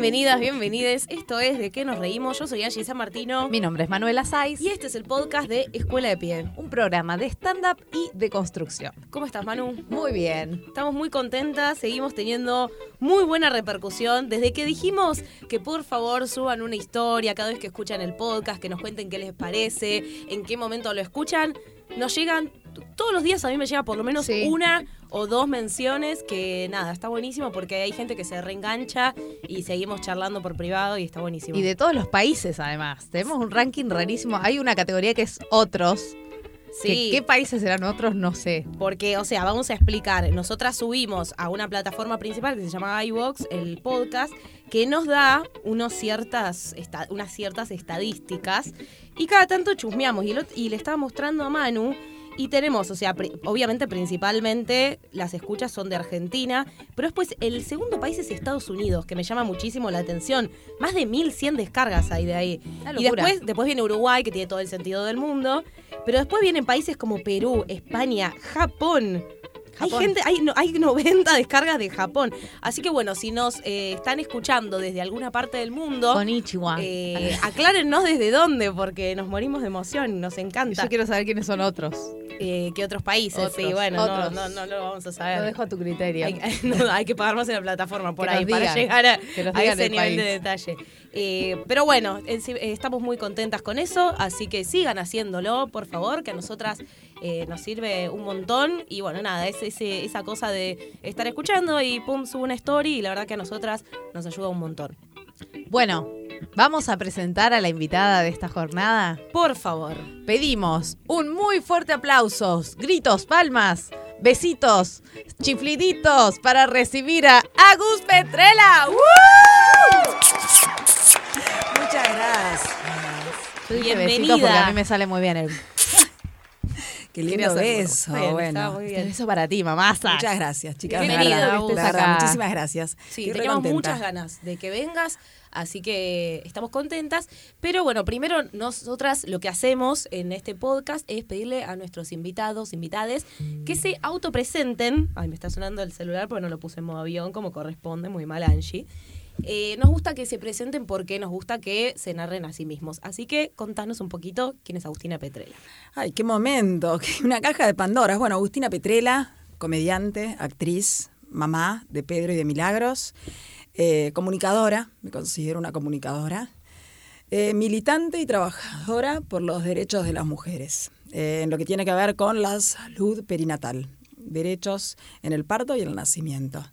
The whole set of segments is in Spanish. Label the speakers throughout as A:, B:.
A: Bienvenidas, bienvenides. Esto es De qué nos reímos. Yo soy Angie San Martino.
B: Mi nombre es Manuela Saiz.
A: Y este es el podcast de Escuela de Pie.
B: Un programa de stand-up y de construcción.
A: ¿Cómo estás, Manu?
B: Muy bien.
A: Estamos muy contentas, seguimos teniendo muy buena repercusión. Desde que dijimos que por favor suban una historia cada vez que escuchan el podcast, que nos cuenten qué les parece, en qué momento lo escuchan, nos llegan todos los días a mí me llega por lo menos
B: Sí.
A: una o dos menciones que nada, está buenísimo porque hay gente que se reengancha y seguimos charlando por privado y está buenísimo.
B: Y de todos los países, además. Tenemos un ranking rarísimo. Hay una categoría que es otros.
A: sí,
B: ¿Qué países serán otros? No sé.
A: porque, o sea, vamos a explicar. Nosotras subimos a una plataforma principal que se llama iVox, el podcast, que nos da unos ciertas, esta- unas ciertas estadísticas y cada tanto chusmeamos. Y, lo- y le estaba mostrando a Manu. Y tenemos, o sea, pri- obviamente principalmente las escuchas son de Argentina, pero después el segundo país es Estados Unidos, que me llama muchísimo la atención. Más de 1100 descargas hay de ahí. Y después, después viene Uruguay, que tiene todo el sentido del mundo. Pero después vienen países como Perú, España, Japón. Hay gente, hay, no- hay 90 descargas de Japón. Así que bueno, si nos eh, están escuchando desde alguna parte del mundo,
B: Konichiwa.
A: eh, aclárennos desde dónde, porque nos morimos de emoción, nos encanta.
B: Yo quiero saber quiénes son otros.
A: Eh, ¿Qué otros países? sí, bueno, no,
B: otros.
A: no, no, lo vamos a saber.
B: Lo dejo a tu criterio.
A: Hay, no, hay que pagar más en la plataforma por
B: Que
A: ahí para llegar a, ese
B: el
A: nivel de detalle. Eh, pero bueno, eh, estamos muy contentas con eso, así que sigan haciéndolo, por favor, que a nosotras eh, nos sirve un montón. Y bueno, nada, es ese- esa cosa de estar escuchando y pum, subo una story y la verdad que a nosotras nos ayuda un montón.
B: Bueno, vamos a presentar a la invitada de esta jornada.
A: Por favor.
B: Pedimos un muy fuerte aplausos, gritos, palmas, besitos, chifliditos para recibir a Agus Petrela. ¡Woo!
C: Muchas gracias.
A: Bienvenida.
B: porque a mí me sale muy bien el
C: Qué lindo beso.
A: Bien,
C: bueno.
A: muy
B: este
A: bien.
B: beso para ti, mamasa.
C: Muchas gracias, chicas.
A: Bienvenida,
C: de verdad,
B: Acá.
C: muchísimas gracias.
A: Sí,
C: Estoy re
A: teníamos
C: contenta.
A: muchas ganas de que vengas, así que estamos contentas. Pero bueno, primero nosotras lo que hacemos en este podcast es pedirle a nuestros invitados, invitades, que se autopresenten. Ay, me está sonando el celular porque no lo puse en modo avión como corresponde, muy mal Angie. Eh, nos gusta que se presenten porque nos gusta que se narren a sí mismos. Así que contanos un poquito quién es Agustina Petrela.
C: Ay, qué momento. Una caja de Pandoras. Bueno, Agustina Petrela, comediante, actriz, mamá de Pedro y de Milagros, eh, comunicadora, me considero una comunicadora, eh, militante y trabajadora por los derechos de las mujeres, en lo que tiene que ver con la salud perinatal, derechos en el parto y en el nacimiento.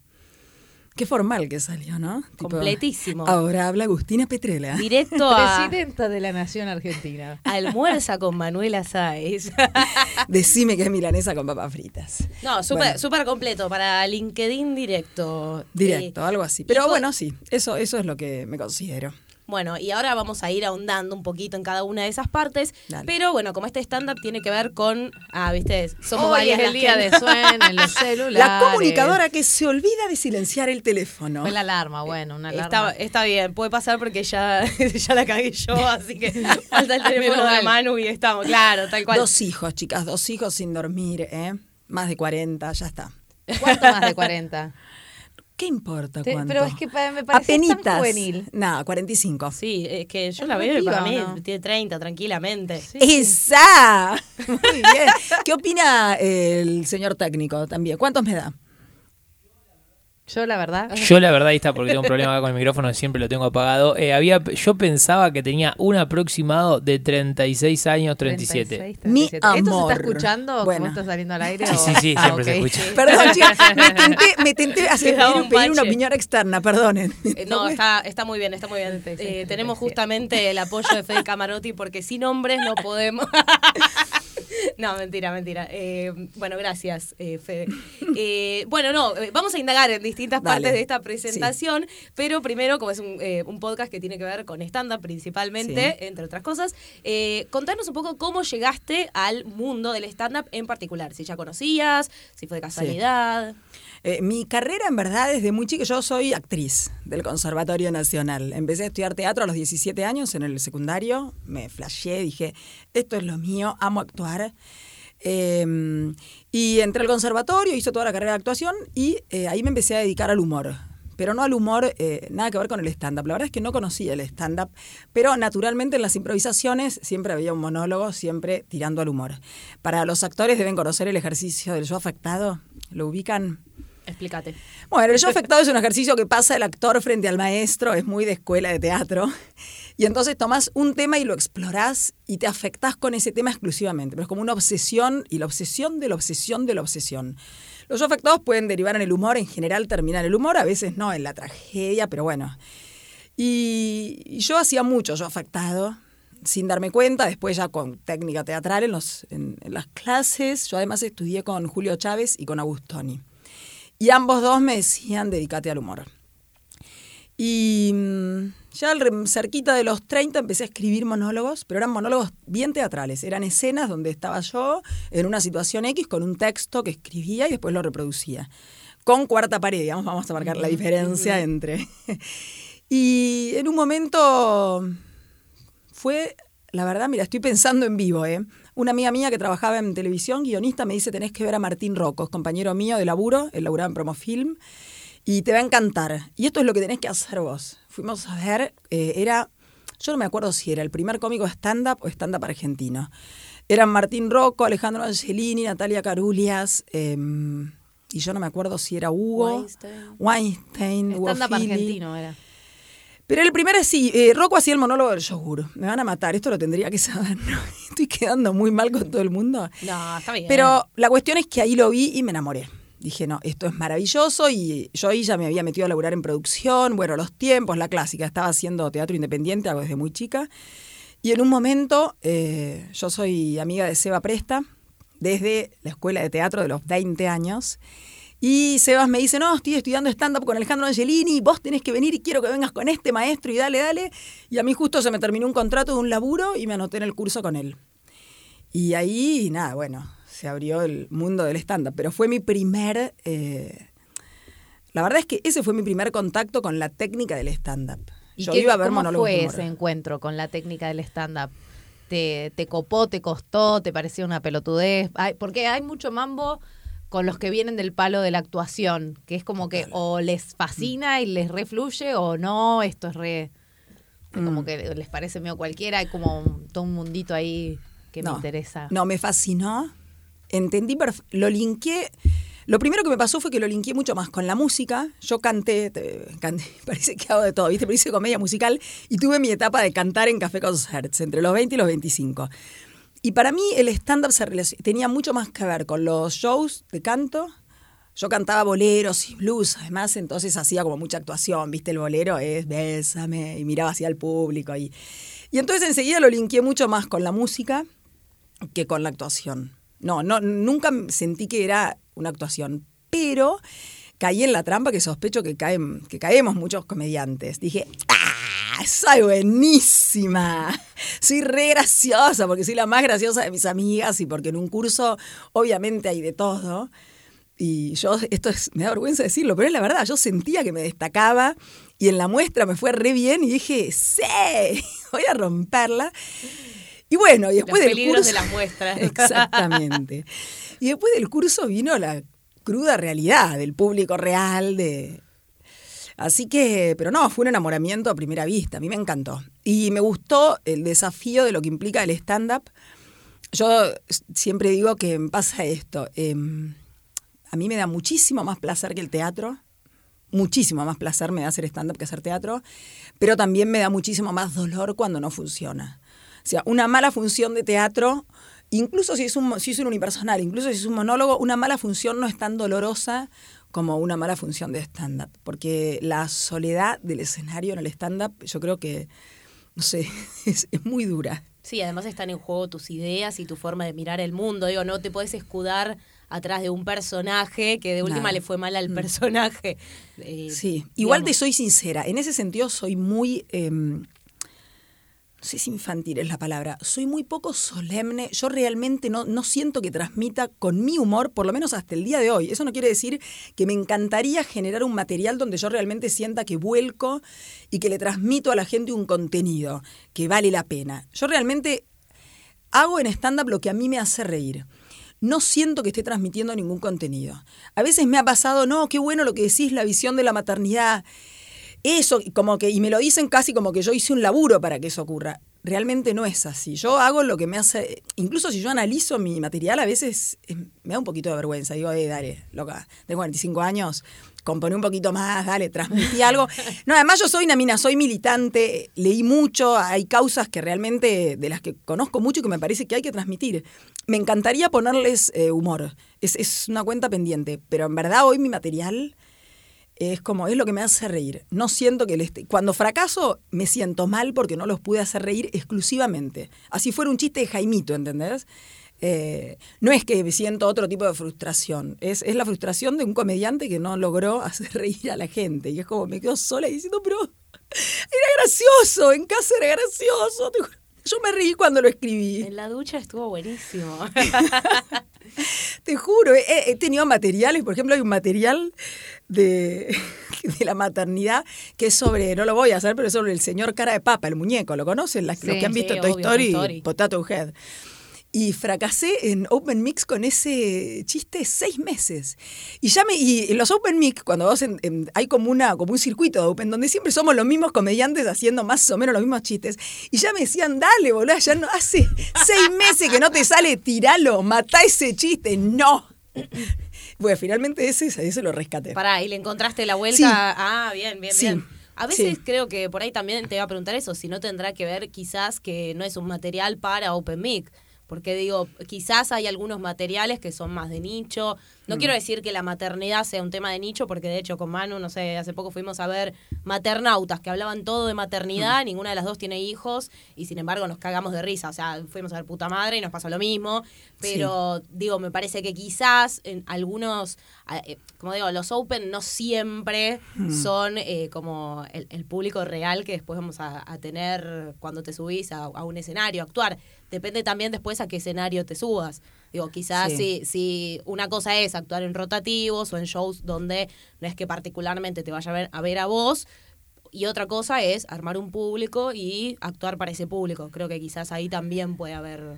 C: Qué formal que salió, ¿no? Tipo,
A: Completísimo.
C: Ahora habla Agustina Petrela.
A: Directo a
B: Presidenta de la Nación Argentina.
A: Almuerza con Manuela Sáez.
C: Decime que es milanesa con papas fritas.
A: No, súper
C: Bueno.
A: completo para LinkedIn directo.
C: Directo,
A: Eh,
C: algo así. Pero bueno, sí, eso, eso es lo que me considero.
A: Bueno, y ahora vamos a ir ahondando un poquito en cada una de esas partes.
C: Dale.
A: Pero bueno, como este stand-up tiene que ver con. Ah, viste, somos
B: Hoy
A: varias
B: es el día
A: que-
B: de suena en los celulares.
C: La comunicadora que se olvida de silenciar el teléfono.
B: Fue la alarma, bueno, una alarma.
A: Está, está bien, puede pasar porque ya, ya la cagué yo, así que falta el teléfono de. Manu y estamos, claro, tal cual.
C: Dos hijos, chicas, dos hijos sin dormir, ¿eh? Más de 40, ya está.
B: ¿Cuánto más de 40?
C: ¿Qué importa
B: Te-
C: cuánto?
B: pero es que me parece tan
C: Apenitas.
B: juvenil.
C: No, 45.
A: Sí, es que yo
B: Es
A: la veo y para mí tiene 30 tranquilamente.
C: ¡Esa! Muy bien. ¿Qué opina el señor técnico también? ¿Cuántos me da?
B: Yo, la verdad.
D: Yo la verdad, ahí está, porque tengo un problema acá con el micrófono, siempre lo tengo apagado. Eh, había, yo pensaba que tenía un aproximado de 36 años, 37.
B: 36,
C: Mi
B: 37. ¿Esto se
C: amor.
B: está escuchando?
C: Bueno.
B: ¿Cómo está saliendo al aire?
D: Sí,
B: o-
D: sí, sí,
B: Ah,
D: siempre se escucha.
C: Perdón, chicas, me tenté, me tenté hacer,
A: un
C: pedir una opinión externa, perdonen.
A: Eh, No, está, está muy bien, está muy bien.
B: 36,
A: Eh,
B: 37.
A: tenemos justamente el apoyo de Fede Camarotti porque sin hombres no podemos. No, mentira, mentira. Eh, bueno, gracias, eh, Fede. Eh, bueno, no, eh, vamos a indagar en distintas
C: Dale.
A: partes de esta presentación, pero primero, como es un, eh, un podcast que tiene que ver con stand-up principalmente, entre otras cosas, eh, contanos un poco cómo llegaste al mundo del stand-up en particular. Si ya conocías, si fue de casualidad.
C: Eh, mi carrera, en verdad, desde muy chica, yo soy actriz del Conservatorio Nacional. Empecé a estudiar teatro a los 17 años en el secundario. Me flashé, dije, esto es lo mío, amo actuar. Eh, y entré al conservatorio, hice toda la carrera de actuación y eh, ahí me empecé a dedicar al humor. pero no al humor, eh, nada que ver con el stand-up. La verdad es que no conocía el stand-up, pero naturalmente en las improvisaciones siempre había un monólogo, siempre tirando al humor. Para los actores deben conocer el ejercicio del yo afectado. ¿Lo ubican?
A: Explícate.
C: Bueno, el yo afectado es un ejercicio que pasa el actor frente al maestro, es muy de escuela de teatro. Y entonces tomás un tema y lo explorás y te afectás con ese tema exclusivamente. Pero es como una obsesión y la obsesión de la obsesión de la obsesión. Los yo afectados pueden derivar en el humor, en general terminan en el humor, a veces no, en la tragedia, pero bueno. Y, yo hacía mucho yo afectado, sin darme cuenta, después ya con técnica teatral en, en las clases. Yo además estudié con Julio Chávez y con Agustoni. Y ambos dos me decían, dedícate al humor. Y mm, ya cerquita de los 30 empecé a escribir monólogos, pero eran monólogos bien teatrales. Eran escenas donde estaba yo en una situación X con un texto que escribía y después lo reproducía. Con cuarta pared, digamos, vamos a marcar la diferencia entre... y en un momento fue, la verdad, mira, estoy pensando en vivo, ¿eh? Una amiga mía que trabajaba en televisión, guionista, me dice, tenés que ver a Martín Rocos, compañero mío de laburo, él laburaba en Promofilm, y te va a encantar. Y esto es lo que tenés que hacer vos. Fuimos a ver, eh, era, yo no me acuerdo si era el primer cómico de stand-up o stand-up argentino. Eran Martín Rocco, Alejandro Angelini, Natalia Carulias, eh, y yo no me acuerdo si era Hugo,
A: Weinstein.
C: Weinstein,
B: Stand-up argentino era.
C: Pero el primero es sí, eh, Rocco hacía el monólogo del yogur. Me van a matar, esto lo tendría que saber, ¿no? Estoy quedando muy mal con todo el mundo.
A: No, está bien.
C: Pero la cuestión es que ahí lo vi y me enamoré. Dije, no, esto es maravilloso y yo ahí ya me había metido a laburar en producción, bueno, los tiempos, la clásica, estaba haciendo teatro independiente, algo desde muy chica. Y en un momento, eh, yo soy amiga de Seba Presta, desde la escuela de teatro de los 20 años. Y Sebas me dice, no, estoy estudiando stand-up con Alejandro Angelini, vos tenés que venir y quiero que vengas con este maestro y dale, dale. Y a mí justo se me terminó un contrato de un laburo y me anoté en el curso con él. Y ahí, nada, bueno, se abrió el mundo del stand-up. Pero fue mi primer... eh, la verdad es que ese fue mi primer contacto con la técnica del stand-up.
B: ¿Y
C: Yo
B: qué-
C: iba a ver
B: cómo fue ese encuentro con la técnica del stand-up? ¿Te, ¿Te copó, te costó, te pareció una pelotudez? Hay- porque hay mucho mambo con los que vienen del palo de la actuación, que es como que o les fascina y les refluye o no, esto es re... Como
C: Mm.
B: que les parece medio cualquiera, hay como un- todo un mundito ahí que me interesa.
C: No, me fascinó. Entendí, lo linké. Lo primero que me pasó fue que lo linké mucho más con la música. Yo canté, te- canté, parece que hago de todo, ¿viste? Pero hice comedia musical y tuve mi etapa de cantar en Café Concerts entre los 20 y los 25. Y para mí el stand-up tenía mucho más que ver con los shows de canto. Yo cantaba boleros y blues, además, entonces hacía como mucha actuación, ¿viste? El bolero es bésame y miraba hacia el público. Y, y entonces enseguida lo linké mucho más con la música que con la actuación. No, no, nunca sentí que era una actuación, pero caí en la trampa que sospecho que, caen, que caemos muchos comediantes. Dije, ¡ah! Soy buenísima. Soy re graciosa porque soy la más graciosa de mis amigas y porque en un curso obviamente hay de todo. Y yo, esto es, me da vergüenza decirlo, pero es la verdad, yo sentía que me destacaba y en la muestra me fue re bien y dije, sí, voy a romperla. Y bueno, y después
A: Los
C: del
A: peligros
C: curso...
A: de las muestras.
C: Exactamente. Y después del curso vino la cruda realidad del público real, de... Así que, pero no, fue un enamoramiento a primera vista, a mí me encantó. Y me gustó el desafío de lo que implica el stand-up. Yo siempre digo que pasa esto, eh, a mí me da muchísimo más placer que el teatro, muchísimo más placer me da hacer stand-up que hacer teatro, pero también me da muchísimo más dolor cuando no funciona. O sea, una mala función de teatro, incluso si es un, si es un unipersonal, incluso si es un monólogo, una mala función no es tan dolorosa como una mala función de stand-up. Porque la soledad del escenario en el stand-up, yo creo que, no sé, es, es muy dura.
A: Sí, además están en juego tus ideas y tu forma de mirar el mundo. Digo, no te puedes escudar atrás de un personaje que de última
C: Nada.
A: le fue mal al personaje. Eh,
C: Sí, igual te soy sincera. En ese sentido soy muy... eh, no sé infantil es la palabra, soy muy poco solemne, yo realmente no, no siento que transmita con mi humor, por lo menos hasta el día de hoy. Eso no quiere decir que me encantaría generar un material donde yo realmente sienta que vuelco y que le transmito a la gente un contenido que vale la pena. Yo realmente hago en stand-up lo que a mí me hace reír. no siento que esté transmitiendo ningún contenido. A veces me ha pasado, no, qué bueno lo que decís, la visión de la maternidad. Eso, como que, y me lo dicen casi como que yo hice un laburo para que eso ocurra. Realmente no es así. Yo hago lo que me hace, incluso si yo analizo mi material, a veces eh, me da un poquito de vergüenza. Digo, eh, dale, loca, tengo 45 años, componé un poquito más, dale, transmití algo. No, además yo soy una mina, soy militante, leí mucho, hay causas que realmente, de las que conozco mucho y que me parece que hay que transmitir. Me encantaría ponerles eh, humor, es, es una cuenta pendiente, pero en verdad hoy mi material es como, es lo que me hace reír. No siento que le esté... Cuando fracaso, me siento mal porque no los pude hacer reír exclusivamente. Así fuera un chiste de Jaimito, ¿entendés? Eh, no es que siento otro tipo de frustración, es, es la frustración de un comediante que no logró hacer reír a la gente. Y es como, me quedo sola diciendo, pero era gracioso, en casa era gracioso. Yo me reí cuando lo escribí.
A: En la ducha estuvo buenísimo.
C: Te juro, he, he, tenido materiales, por ejemplo, hay un material de, de, la maternidad que es sobre, no lo voy a hacer, pero es sobre el señor cara de papa, el muñeco, ¿lo conocen? Las, sí, los que han visto sí, Toy, obvio, Story, Potato Head. Y fracasé en Open Mix con ese chiste seis meses. Y ya me, y en los Open Mix, cuando vos en, en, hay como una, como un circuito de Open, donde siempre somos los mismos comediantes haciendo más o menos los mismos chistes. Y ya me decían, dale, boludo, ya no, hace seis meses que no te sale, tiralo, matá ese chiste. No. Bueno, finalmente ese, ese lo rescaté.
A: Pará, ¿y le encontraste la vuelta?
C: Sí.
A: Ah, bien, bien,
C: Sí.
A: bien. A veces
C: Sí.
A: creo que por ahí también te iba a preguntar eso, si no tendrá que ver quizás que no es un material para Open Mic. Porque digo, quizás hay algunos materiales que son más de nicho. No
C: Mm.
A: quiero decir que la maternidad sea un tema de nicho, porque de hecho con Manu, no sé, hace poco fuimos a ver maternautas que hablaban todo de
C: Mm.
A: maternidad, ninguna de las dos tiene hijos, y sin embargo nos cagamos de risa. O sea, fuimos a ver puta madre y nos pasó lo mismo. Pero digo, me parece que quizás en algunos, eh, como digo, los open no siempre son eh, como el, el público real que después vamos a, a tener cuando te subís a, a un escenario, a actuar. Depende también después a qué escenario te subas. Digo, quizás
C: Sí.
A: si, si una cosa es actuar en rotativos o en shows donde no es que particularmente te vaya a ver a, ver a vos, y otra cosa es armar un público y actuar para ese público. Creo que quizás ahí también puede haber...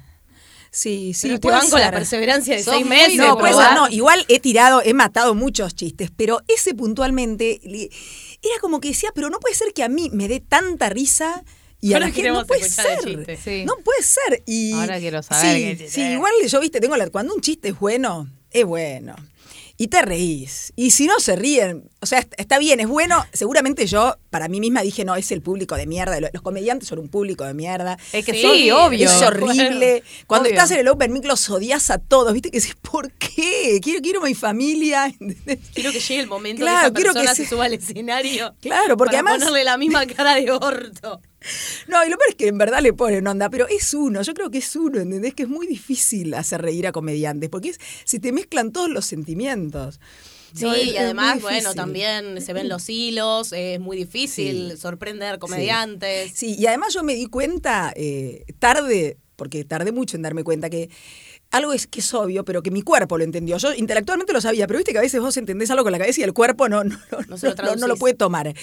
C: Sí, sí,
A: Pero te van con la perseverancia de
B: Sos
A: seis meses.
C: No, pues, no, igual he tirado, he matado muchos chistes, pero ese puntualmente era como que decía, pero no puede ser que a mí me dé tanta risa y a
A: Ahora
C: la gente
A: queremos
C: no puede ser.
B: Sí.
C: No puede ser. Y,
B: Ahora quiero saber
C: Sí, sí, igual yo, viste, tengo la, cuando un chiste es bueno, es bueno. Y te reís. Y si no se ríen, o sea, est- está bien, es bueno. Seguramente yo, para mí misma, dije, no, es el público de mierda. Los comediantes son un público de mierda.
B: Es que
A: Sí,
B: sí, obvio.
C: Es horrible. Cuando
B: Obvio.
C: estás en el Open Mic los odias a todos, ¿viste? Que dices, ¿por qué? Quiero, quiero mi familia.
A: Quiero que llegue el momento
C: Claro,
A: que
C: quiero
A: esa
C: que
A: persona
C: se-
A: se suba al escenario.
C: Claro, porque
A: para
C: además-
A: ponerle la misma cara de orto.
C: No, y lo peor es que en verdad le ponen onda, pero es uno, yo creo que es uno, ¿entendés? Que es muy difícil hacer reír a comediantes, porque es, se te mezclan todos los sentimientos.
A: Sí,
C: No,
A: y además, bueno, también se ven los hilos, es muy difícil
C: Sí.
A: sorprender comediantes.
C: Sí, y además yo me di cuenta eh, tarde, porque tardé mucho en darme cuenta que algo es que es obvio, pero que mi cuerpo lo entendió. Yo intelectualmente lo sabía, pero viste que a veces vos entendés algo con la cabeza y el cuerpo no, no, no,
A: No se lo
C: no- no lo puede tomar.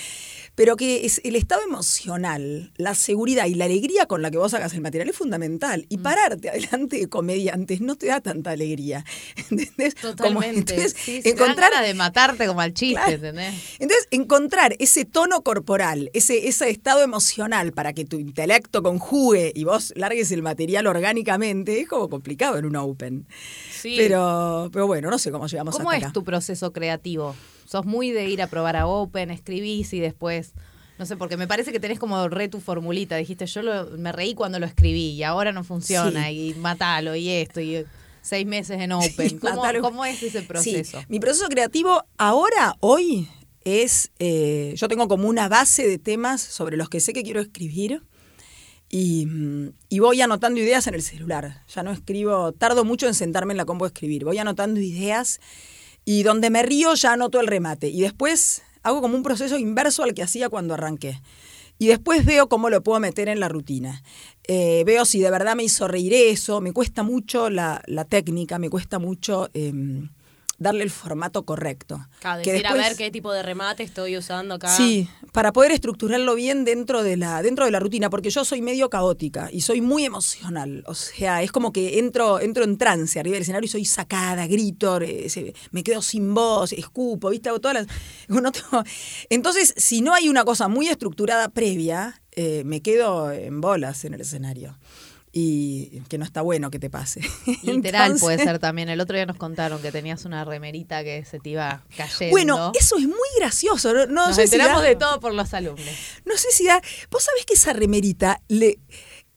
C: Pero que es el estado emocional, la seguridad y la alegría con la que vos hagas el material es fundamental.
A: Mm.
C: Y pararte adelante de comediantes no te da tanta alegría. ¿Entendés?
A: Totalmente.
C: entonces,
A: Sí, sí.
C: encontrar
B: Encontrar de matarte como al chiste,
C: Claro.
B: ¿entendés?
C: entonces, encontrar ese tono corporal, ese, ese estado emocional para que tu intelecto conjugue y vos largues el material orgánicamente, es como complicado en un open.
A: Sí.
C: Pero, pero bueno, no sé cómo llegamos
B: ¿Cómo
C: hasta
B: es
C: acá.
B: tu proceso creativo? ¿Sos muy de ir a probar a Open, escribís y después... No sé, porque me parece que tenés como re tu formulita. Dijiste, yo lo- me reí cuando lo escribí y ahora no funciona y matalo y esto y seis meses en Open.
C: Sí,
B: ¿Cómo, cómo es ese proceso?
C: Sí, mi proceso creativo ahora, hoy, es, eh, yo tengo como una base de temas sobre los que sé que quiero escribir y, mm, y voy anotando ideas en el celular. Ya no escribo, tardo mucho en sentarme en la compu a escribir. Voy anotando ideas y donde me río ya anoto el remate. Y después hago como un proceso inverso al que hacía cuando arranqué. Y después veo cómo lo puedo meter en la rutina. Eh, veo si de verdad me hizo reír eso. Me cuesta mucho la, la técnica, me cuesta mucho... em, darle el formato correcto.
A: Claro,
C: Que
A: decir, a
C: después-
A: ver qué tipo de remate estoy usando acá.
C: Sí, para poder estructurarlo bien dentro de la dentro de la rutina, porque yo soy medio caótica y soy muy emocional. O sea, es como que entro entro en trance arriba del escenario y soy sacada, grito, eh, me quedo sin voz, escupo, ¿viste? Hago todas las Entonces, si no hay una cosa muy estructurada previa, eh, me quedo en bolas en el escenario. Y que no está bueno que te pase.
B: Literal
C: Entonces-
B: puede ser también. El otro día nos contaron que tenías una remerita que se te iba cayendo.
C: Bueno, eso es muy gracioso. No, no
B: Nos
C: sé si
B: enteramos
C: da-
B: de todo por los alumnos.
C: No sé si da. Vos sabés que esa remerita le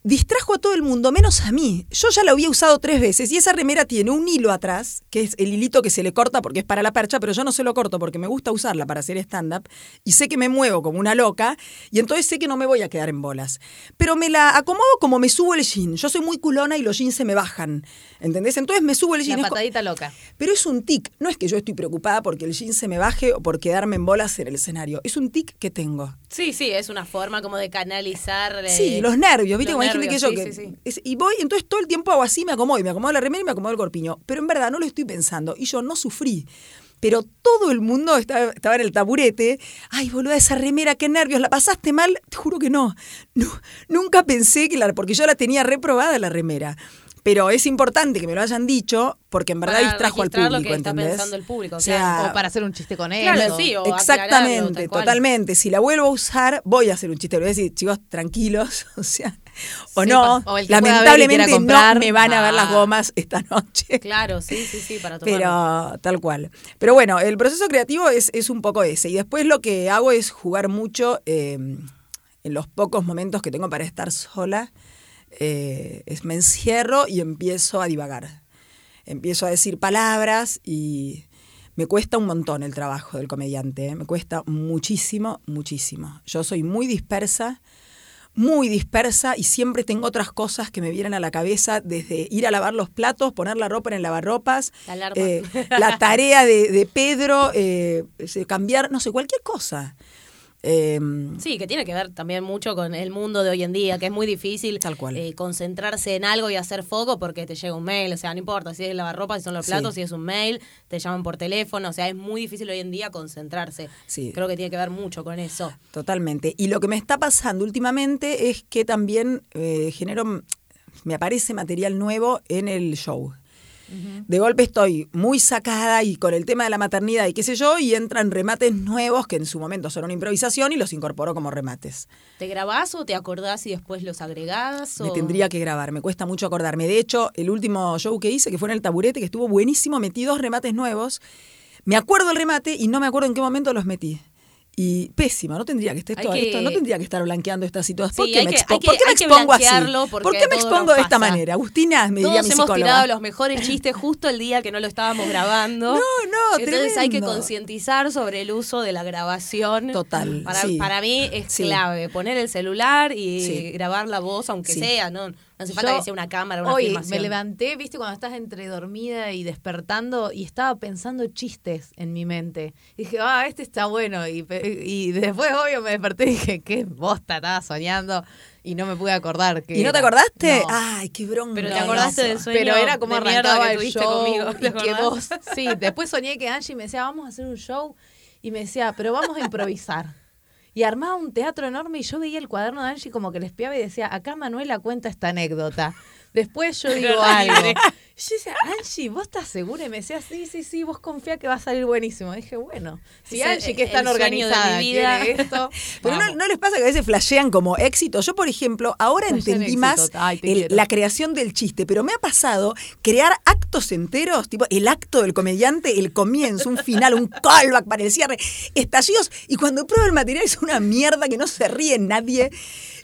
C: distrajo a todo el mundo, menos a mí. Yo ya la había usado tres veces y esa remera tiene un hilo atrás, que es el hilito que se le corta porque es para la percha, pero yo no se lo corto porque me gusta usarla para hacer stand-up y sé que me muevo como una loca y entonces sé que no me voy a quedar en bolas. Pero me la acomodo como me subo el jean. Yo soy muy culona y los jeans se me bajan. ¿Entendés? Entonces me subo el jean. Co-
B: patadita loca.
C: pero es un tic, no es que yo estoy preocupada porque el jean se me baje o por quedarme en bolas en el escenario. Es un tic que tengo.
A: Sí, sí, es una forma como de canalizar.
C: Sí, los nervios, ¿viste? Como hay gente que yo que.
A: sí, sí.
C: es- y voy, entonces todo el tiempo hago así, me acomodo, y me acomodo la remera y me acomodo el corpiño. Pero en verdad no lo estoy pensando. Y yo no sufrí. Pero todo el mundo estaba, estaba en el taburete. Ay, boluda, esa remera, qué nervios. ¿La pasaste mal? Te juro que no. No, nunca pensé que la. Porque yo la tenía reprobada la remera. Pero es importante que me lo hayan dicho porque en verdad
A: Para
C: distrajo al
A: lo
C: público,
A: que está
C: ¿entendés?
A: pensando el público,
C: O sea.
B: O para hacer un chiste con él.
A: Claro,
B: o-
A: sí, o
C: Exactamente, totalmente. Si la vuelvo a usar, voy a hacer un chiste. Le voy a decir, chicos, tranquilos. O sea, o
B: Sí,
C: no.
B: o
C: Lamentablemente
B: comprar,
C: no me van a ver las
B: ah.
C: gomas esta noche.
A: Claro, sí, sí, sí, para tomar.
C: Pero tal cual. Pero bueno, el proceso creativo es, es un poco ese. Y después lo que hago es jugar mucho eh, en los pocos momentos que tengo para estar sola. Eh, es me encierro y empiezo a divagar. Empiezo a decir palabras y me cuesta un montón el trabajo del comediante. ¿eh? Me cuesta muchísimo, muchísimo. Yo soy muy dispersa muy dispersa y siempre tengo otras cosas que me vienen a la cabeza, desde ir a lavar los platos, poner la ropa en el lavarropas,
A: La
C: eh, la tarea de, de Pedro, eh, cambiar, no sé, cualquier cosa. Eh,
A: Sí, que tiene que ver también mucho con el mundo de hoy en día, que es muy difícil
C: Tal cual.
A: eh, concentrarse en algo y hacer foco porque te llega un mail, o sea, no importa si es lavarropa, si son los
C: Sí.
A: platos, si es un mail, te llaman por teléfono, o sea, es muy difícil hoy en día concentrarse.
C: Sí.
A: Creo que tiene que ver mucho con eso.
C: Totalmente. Y lo que me está pasando últimamente es que también eh, genero, me aparece material nuevo en el show. De golpe estoy muy sacada y con el tema de la maternidad y qué sé yo, y entran remates nuevos que en su momento son una improvisación y los incorporo como remates.
A: ¿Te grabás o te acordás y después los agregás?
C: Me tendría que grabar, me cuesta mucho acordarme. De hecho, el último show que hice, que fue en el taburete, que estuvo buenísimo, metí dos remates nuevos. Me acuerdo el remate y no me acuerdo en qué momento los metí. Y pésima, no tendría que estar esto,
A: que-
C: esto- no tendría que estar blanqueando esta situación. ¿Por qué me,
A: que-
C: por qué expongo así? ¿Por qué me expongo de esta manera? Agustina, me diría
A: Todos
C: mi
A: hemos tirado los mejores chistes justo el día que no lo estábamos grabando.
C: No, no,
A: Entonces hay que concientizar sobre el uso de la grabación.
C: Total,
A: Para,
C: sí.
A: para mí es
C: Sí.
A: clave poner el celular y grabar la voz, aunque sea, ¿no? No hace falta
B: Yo
A: que sea una cámara, una
B: Hoy
A: filmación.
B: me levanté, viste, cuando estás entre dormida y despertando y estaba pensando chistes en mi mente. Y dije, ah, este está bueno. Y, y después, obvio, me desperté y dije, qué bosta, estaba soñando y no me pude acordar. Que
C: ¿Y no te acordaste?
B: No.
C: Ay, qué bronca.
A: Pero te acordaste del sueño
B: Pero era como arrancaba
A: que
B: el show
A: conmigo, ¿te
B: y que vos, sí, después soñé que Angie me decía, vamos a hacer un show y me decía, pero vamos a improvisar. Y armaba un teatro enorme y yo veía el cuaderno de Angie como que le espiaba y decía, acá Manuela cuenta esta anécdota. Después yo digo algo. Y yo decía, Angie, ¿vos estás segura? Y me decía, sí, sí, sí, vos confía que va a salir buenísimo. Y dije, bueno, si
A: Ese-
B: Angie, que es tan
A: de mi
B: organizada,
A: vida.
B: esto,
C: Pero no, les pasa que a veces flashean como éxito. Yo, por ejemplo, ahora
B: Flashean
C: entendí
B: éxito.
C: más
B: Ay,
C: el- la creación del chiste, pero me ha pasado crear actos enteros, tipo el acto del comediante, el comienzo, un final, un callback para el cierre, estallidos, y cuando pruebo el material es una mierda que no se ríe nadie.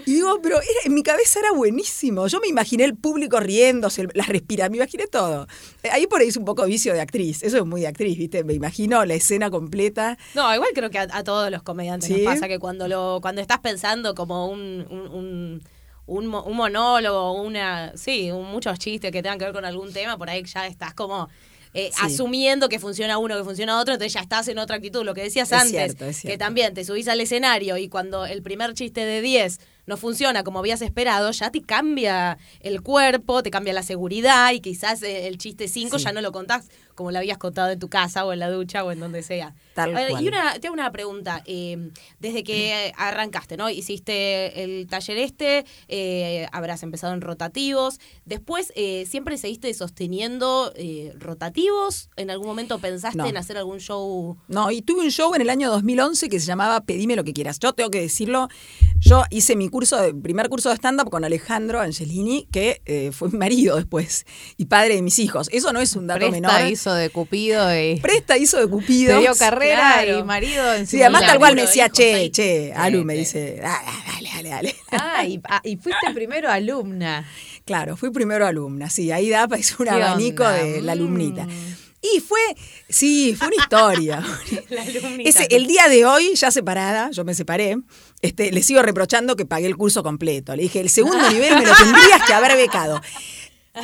C: Y digo, pero era- en mi cabeza era buenísimo. Yo me imaginé el público riéndose, las respiraciones, me imaginé todo. Eh, Ahí por ahí es un poco vicio de actriz. Eso es muy de actriz, ¿viste? Me imagino la escena completa.
A: No, igual creo que a, a todos los comediantes
C: ¿Sí?
A: nos pasa que cuando lo cuando estás pensando como un, un, un, un mo- un monólogo, una sí, un- muchos chistes que tengan que ver con algún tema, por ahí ya estás como eh,
C: Sí.
A: asumiendo que funciona uno, que funciona otro, entonces ya estás en otra actitud. Lo que decías
C: Es
A: antes,
C: cierto,
A: que también te subís al escenario y cuando el primer chiste de 10 no funciona como habías esperado, ya te cambia el cuerpo, te cambia la seguridad y quizás eh, el chiste 5 ya no lo contás como lo habías contado en tu casa o en la ducha o en donde sea.
C: Tal
A: A ver,
C: cual.
A: Y una, te hago una pregunta. eh, desde que arrancaste, ¿no? Hiciste el taller este, eh, habrás empezado en rotativos. Después, eh, ¿siempre seguiste sosteniendo eh, rotativos? ¿En algún momento pensaste
C: No.
A: en hacer algún show?
C: No, y tuve un show en el año 2011 que se llamaba Pedime lo que quieras. Yo tengo que decirlo, yo hice mi curso, de, primer curso de stand-up con Alejandro Angelini, que eh, fue mi marido después y padre de mis hijos. Eso no es un dato
B: Presta
C: menor.
B: hizo de Cupido y
C: Presta hizo de Cupido.
B: dio carrera
A: Claro.
B: y marido en
C: Sí, además tal cual me decía,
A: Hijos
C: che,
A: ahí.
C: che, Alu me
B: sí.
C: dice, "Ah, dale, dale, dale.
B: Ah, y, ah, y fuiste primero alumna.
C: Claro, fui primero alumna, sí, ahí da para un
B: ¿Qué
C: abanico
B: onda?
C: de la alumnita.
B: Mm.
C: Y fue, sí, fue una historia.
A: La.
C: Ese, el día de hoy, ya separada, yo me separé, este, le sigo reprochando que pagué el curso completo. Le dije, el segundo nivel me lo tendrías que haber becado.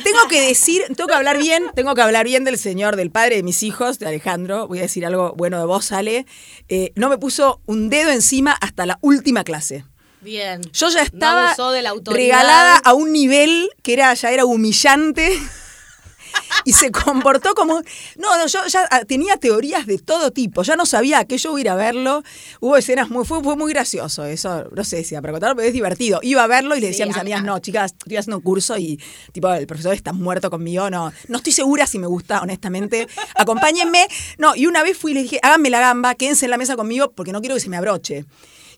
C: Tengo que decir, tengo que hablar bien, tengo que hablar bien del señor, del padre de mis hijos, de Alejandro. Voy a decir algo bueno de vos, Ale. Eh, no me puso un dedo encima hasta la última clase.
A: Bien.
C: Yo ya estaba
A: de la
C: regalada a un nivel que era ya era humillante y se comportó como no, no, yo ya ah, tenía teorías de todo tipo, ya no sabía a qué yo iba a ir a verlo. Hubo escenas muy fue, fue muy gracioso, eso no sé si para contar, pero es divertido. Iba a verlo y le decía
A: Sí,
C: a mis amigas, "No, chicas, estoy haciendo un curso y tipo el profesor está muerto conmigo, no, no estoy segura si me gusta, honestamente. Acompáñenme." No, y una vez fui y le dije, "Háganme la gamba, quédense en la mesa conmigo porque no quiero que se me abroche."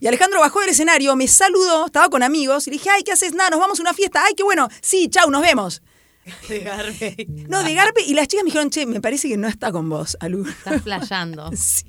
C: Y Alejandro bajó del escenario, me saludó, estaba con amigos, y le dije, ay, ¿qué haces? Nada, nos vamos a una fiesta. Ay, qué bueno. Sí, chau, nos vemos.
A: De Garbe.
C: No, de Garpe, y las chicas me dijeron, che, me parece que no está con vos, Alu.
B: Estás flayando.
C: Sí.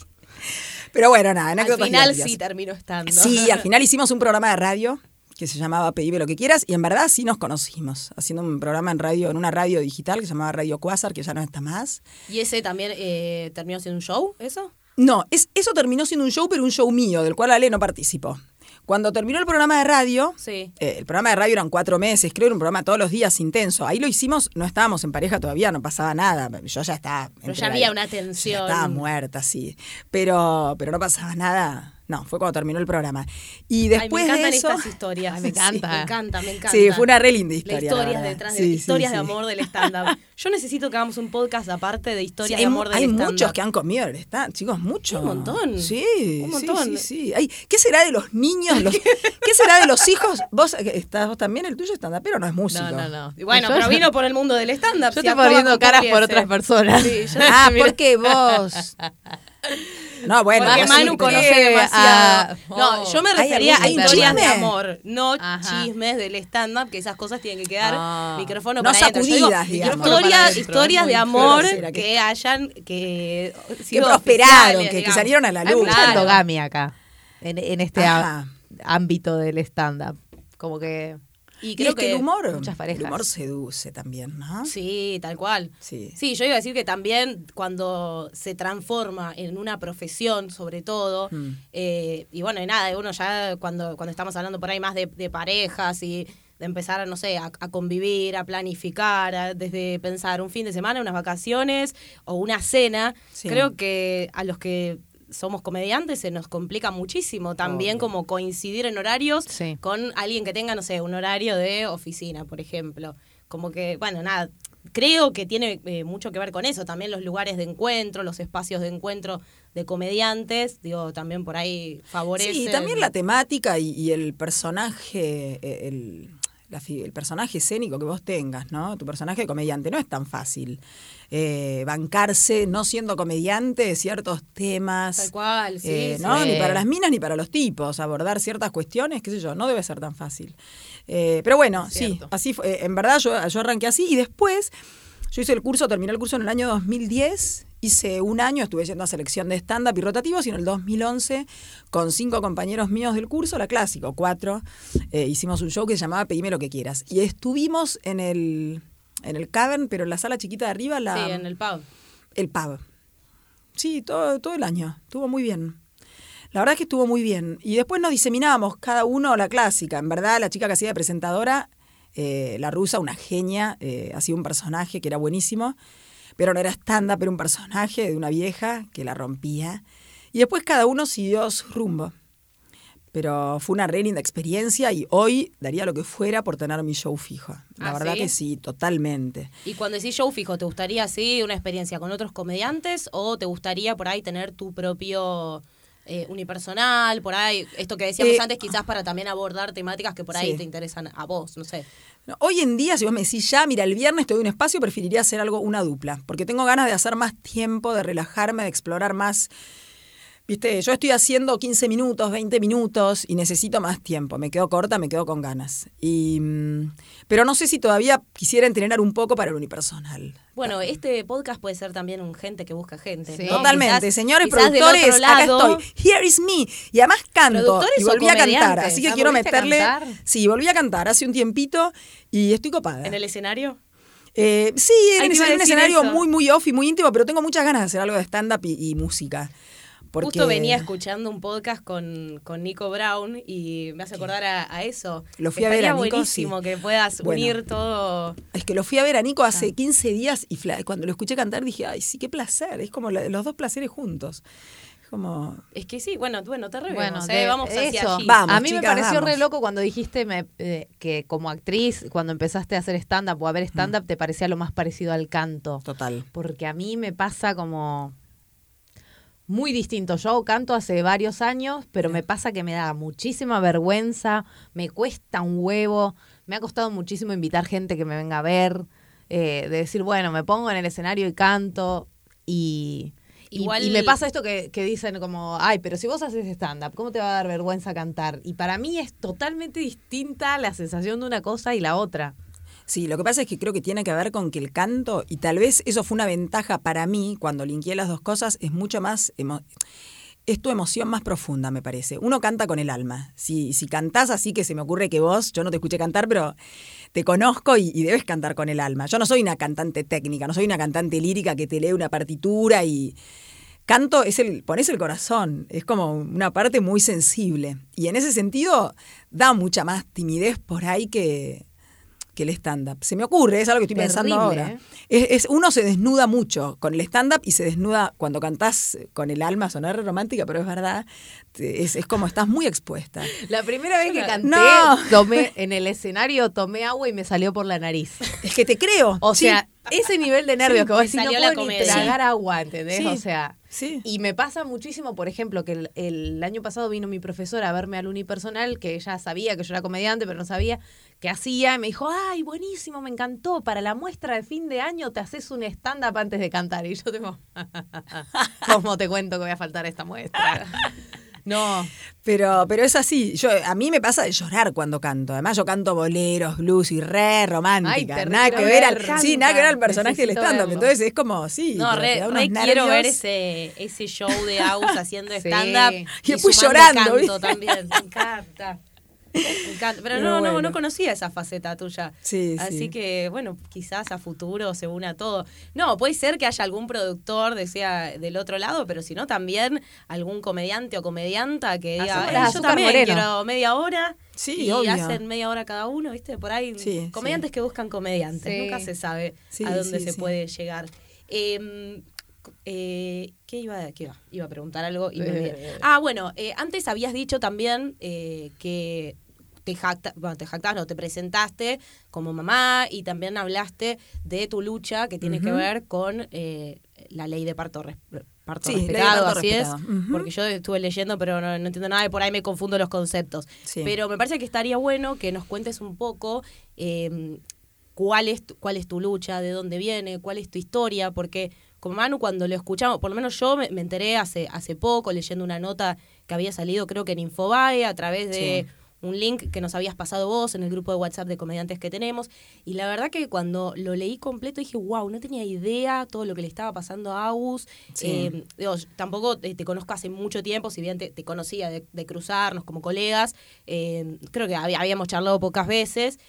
C: Pero bueno, nada,
A: Al final sí terminó estando.
C: Sí, al final hicimos un programa de radio que se llamaba Pedime lo que quieras y en verdad sí nos conocimos, haciendo un programa en radio, en una radio digital que se llamaba Radio Quasar, que ya no está más.
A: ¿Y ese también eh, terminó siendo un show, eso?
C: No, es, eso terminó siendo un show, pero un show mío, del cual Ale no participó. Cuando terminó el programa de radio,
A: Sí.
C: eh, el programa de radio eran cuatro meses, creo, era un programa todos los días intenso. Ahí lo hicimos, no estábamos en pareja todavía, no pasaba nada. Yo ya estaba.
A: Pero ya
C: la-
A: había una
C: yo ya
A: tensión.
C: estaba muerta, sí. Pero, pero no pasaba nada. No, fue cuando terminó el programa. Y después
A: Ay, me encantan
C: de eso.
A: estas historias.
B: Ay, me encanta.
A: me encanta, me encanta.
C: Sí, fue una re linda
A: La
C: historia. la
A: historias detrás de
C: Sí, sí,
A: historias de amor del stand-up. Yo necesito que hagamos un podcast aparte de historias
C: hay
A: de amor del
C: hay
A: stand-up.
C: muchos que han comido el stand, chicos, muchos.
A: Un montón.
C: Sí,
A: Un montón.
C: sí, sí. Ay, ¿Qué será de los niños? Los- ¿Qué será de los hijos? ¿Vos eh, estás vos también? ¿El tuyo es stand pero no es músico?
B: No, no, no.
A: Y Bueno,
B: Yo-
A: pero vino por el mundo del stand-up.
B: Yo
A: si
B: estoy poniendo caras por otras personas.
A: Sí, yo-
C: Ah, porque vos. No, bueno.
A: Porque Manu
C: sí,
A: conoce
B: que-
A: demasiado.
B: ah,
A: no,
B: oh.
A: yo me
C: ¿Hay
A: refería a historias de amor, no
B: Ajá.
A: chismes del stand-up, que esas cosas tienen que quedar
B: Ah.
A: micrófono
C: No
A: para digo,
C: sacudidas, digamos.
A: Historias, de amor
C: que
A: que hayan, que,
C: Que prosperaron, que, que salieron a la
B: Hay
C: luz.
B: mucha
A: Claro.
B: endogamia acá, en, en este ámbito del stand-up. Como que
A: Y
C: Y
A: creo
C: es que,
A: que
C: el humor,
B: muchas parejas.
C: el humor seduce también, ¿no?
A: Sí, tal cual.
C: Sí.
A: Sí, yo iba a decir que también cuando se transforma en una profesión, sobre todo,
C: Mm.
A: eh, y bueno, y nada, uno ya cuando, cuando estamos hablando por ahí más de, de parejas y de empezar, no sé, a, a convivir, a planificar, a- desde pensar un fin de semana, unas vacaciones o una cena,
C: Sí.
A: creo que a los que somos comediantes se nos complica muchísimo también como coincidir en horarios
B: Sí.
A: con alguien que tenga, no sé, un horario de oficina, por ejemplo. Como que, bueno, nada, creo que tiene eh, mucho que ver con eso. También los lugares de encuentro, los espacios de encuentro de comediantes, digo, también por ahí favorece.
C: Sí, y también la temática y, y el personaje, eh, el, la el personaje escénico que vos tengas, ¿no? Tu personaje de comediante no es tan fácil. Eh, bancarse, no siendo comediante, ciertos temas.
A: Tal cual, sí,
C: eh,
A: sí.
C: ¿no?
B: sí.
C: Ni para las minas ni para los tipos. Abordar ciertas cuestiones, qué sé yo, no debe ser tan fácil. Eh, pero bueno, sí, así fue. En verdad yo, yo arranqué así y después yo hice el curso, terminé el curso en el año 2010. Hice un año, estuve yendo a selección de stand-up y rotativos y en el 2011, con cinco compañeros míos del curso, la clásico, cuatro, eh, hicimos un show que se llamaba Pedime lo que quieras. Y estuvimos en el, en el Cavern, pero en la sala chiquita de arriba, la,
A: Sí, en el pub.
C: el pub. Sí, todo, todo el año. Estuvo muy bien. La verdad es que estuvo muy bien. Y después nos diseminábamos cada uno la clásica. En verdad, la chica que hacía de presentadora, eh, la rusa, una genia, eh, hacía un personaje que era buenísimo, pero no era stand-up, era un personaje de una vieja que la rompía. Y después cada uno siguió su rumbo. Pero fue una re linda experiencia y hoy daría lo que fuera por tener mi show fijo. La
A: ¿Ah,
C: verdad
A: sí?
C: que sí, totalmente.
A: Y cuando decís show fijo, ¿te gustaría así una experiencia con otros comediantes o te gustaría por ahí tener tu propio eh, unipersonal? Por ahí, esto que decíamos
C: Eh,
A: antes, quizás para también abordar temáticas que por ahí
C: Sí.
A: te interesan a vos, no sé.
C: No, Hoy en día, si vos me decís ya, mira, el viernes te doy un espacio, preferiría hacer algo, una dupla, porque tengo ganas de hacer más tiempo, de relajarme, de explorar más. Viste, yo estoy haciendo 15 minutos, 20 minutos y necesito más tiempo. Me quedo corta, me quedo con ganas. Y, mm, pero no sé si todavía quisiera entrenar un poco para el unipersonal.
A: Bueno, este podcast puede ser también un gente que busca gente.
B: Sí.
A: ¿no?
C: Totalmente,
A: Quizás-
C: señores
A: quizás
C: productores, acá estoy. Here is me. Y además canto.
A: ¿Productores
C: Y
A: o
C: volví a cantar, así que
B: Ah,
C: quiero
B: ¿volviste a
C: meterle. Sí, volví a cantar hace un tiempito y estoy copada.
A: ¿En el escenario?
C: Eh, sí, en un escenario
A: eso.
C: muy, muy off y muy íntimo, pero tengo muchas ganas de hacer algo de stand-up y, y música. Porque...
A: Justo venía escuchando un podcast con, con Nico Brown y me hace acordar a, a eso.
C: Lo fui a ver a Nico,
A: buenísimo
C: sí.
A: que puedas
C: Bueno.
A: unir todo.
C: Es que lo fui a ver a Nico
A: Ah.
C: hace 15 días y cuando lo escuché cantar dije, ay, sí, qué placer. Es como la- los dos placeres juntos. Es como...
A: Es que sí, bueno, bueno, te revemos,
B: Bueno,
A: ¿eh? vamos hacia
B: eso.
A: allí.
C: Vamos,
B: a mí me pareció re
C: vamos.
B: loco cuando dijiste me- eh, que como actriz, cuando empezaste a hacer stand-up o a ver stand-up, te parecía lo más parecido al canto.
C: Total.
B: Porque a mí me pasa como muy distinto. Yo canto hace varios años, pero me pasa que me da muchísima vergüenza, me cuesta un huevo, me ha costado muchísimo invitar gente que me venga a ver, eh, de decir, bueno, me pongo en el escenario y canto y... y-
A: Igual-
B: y me pasa esto que, que dicen como, ay, pero si vos haces stand-up, ¿cómo te va a dar vergüenza cantar? Y para mí es totalmente distinta la sensación de una cosa y la otra.
C: Sí, lo que pasa es que creo que tiene que ver con que el canto, y tal vez eso fue una ventaja para mí cuando linkeé las dos cosas, es mucho más... emo- es tu emoción más profunda, me parece. Uno canta con el alma. Si, si cantás así que se me ocurre que vos, yo no te escuché cantar, pero te conozco y, debes cantar con el alma. Yo no soy una cantante técnica, no soy una cantante lírica que te lee una partitura y canto es el pones el corazón, es como una parte muy sensible y en ese sentido da mucha más timidez por ahí que que el stand-up. Se me ocurre, es algo que estoy pensando
B: Terrible,
C: ahora.
B: ¿eh?
C: Es, es- uno se desnuda mucho con el stand-up y se desnuda cuando cantás con el alma, sonar romántica, pero es verdad, es, es como estás muy expuesta.
B: La primera vez que canté,
C: No.
B: tomé en el escenario, tomé agua y me salió por la nariz.
C: Es que te creo.
B: O
C: sí.
B: sea, ese nivel de nervios
A: Sí,
B: que vos decís, no puedo ni tragar agua, ¿entendés?
C: Sí.
B: O sea,
C: Sí.
B: y me pasa muchísimo, por ejemplo, que el, el año pasado vino mi profesora a verme al unipersonal, que ella sabía que yo era comediante, pero no sabía qué hacía, y me dijo, ay, buenísimo, me encantó, para la muestra de fin de año te haces un stand-up antes de cantar. Y yo tengo, ¿cómo te cuento que voy a faltar a esta muestra? No,
C: Pero, pero es así. Yo, a mí me pasa de llorar cuando canto. Además, yo canto boleros, blues y re romántica.
B: Ay,
C: nada que ver al, sí, nada que ver al personaje del stand-up. Entonces es como, sí.
A: No, re,
C: da unos
A: re quiero ver ese, ese show de Aus haciendo
B: Sí.
A: stand-up.
C: Y después llorando,
A: canto
C: ¿viste?
A: también. Me encanta. Me encanta. Pero,
C: Pero
A: no, no,
C: bueno.
A: no conocía esa faceta tuya.
C: Sí,
A: Así
C: sí.
A: que, bueno, quizás a futuro se una todo. No, puede ser que haya algún productor, decía, del otro lado, pero si no, también algún comediante o comedianta que diga, "Eh,
B: las
A: yo también
B: Moreno".
A: quiero media hora.
C: Sí,
A: y
C: obvio.
A: hacen media hora cada uno, ¿viste? Por ahí,
C: Sí,
A: comediantes
C: sí.
A: que buscan comediantes.
B: Sí.
A: Nunca se sabe
C: Sí,
A: a dónde
C: sí,
A: se
C: sí.
A: puede llegar. Eh, eh, ¿Qué iba, a- qué iba? Iba a preguntar algo y me olvidé.
B: Eh.
A: Ah, bueno, eh, antes habías dicho también eh, que te, jacta, bueno, te jactabas, no, te presentaste como mamá y también hablaste de tu lucha que tiene que ver con eh, la ley de parto, res- parto
C: Sí,
A: respetado,
C: parto
A: así
C: respetado.
A: es. Porque yo estuve leyendo, pero no, no entiendo nada y por ahí me confundo los conceptos.
C: Sí.
A: Pero me parece que estaría bueno que nos cuentes un poco eh, cuál es, tu, cuál es tu lucha, de dónde viene, cuál es tu historia, porque como Manu cuando lo escuchamos, por lo menos yo me, me enteré hace, hace poco leyendo una nota que había salido creo que en Infobae a través de
C: Sí.
A: Un link que nos habías pasado vos en el grupo de WhatsApp de comediantes que tenemos. Y la verdad que cuando lo leí completo dije, wow, no tenía idea todo lo que le estaba pasando a Agus.
C: Sí.
A: Eh, digo, tampoco te, te conozco hace mucho tiempo, si bien te, te conocía de, de cruzarnos como colegas. eh, creo que había- habíamos charlado pocas veces.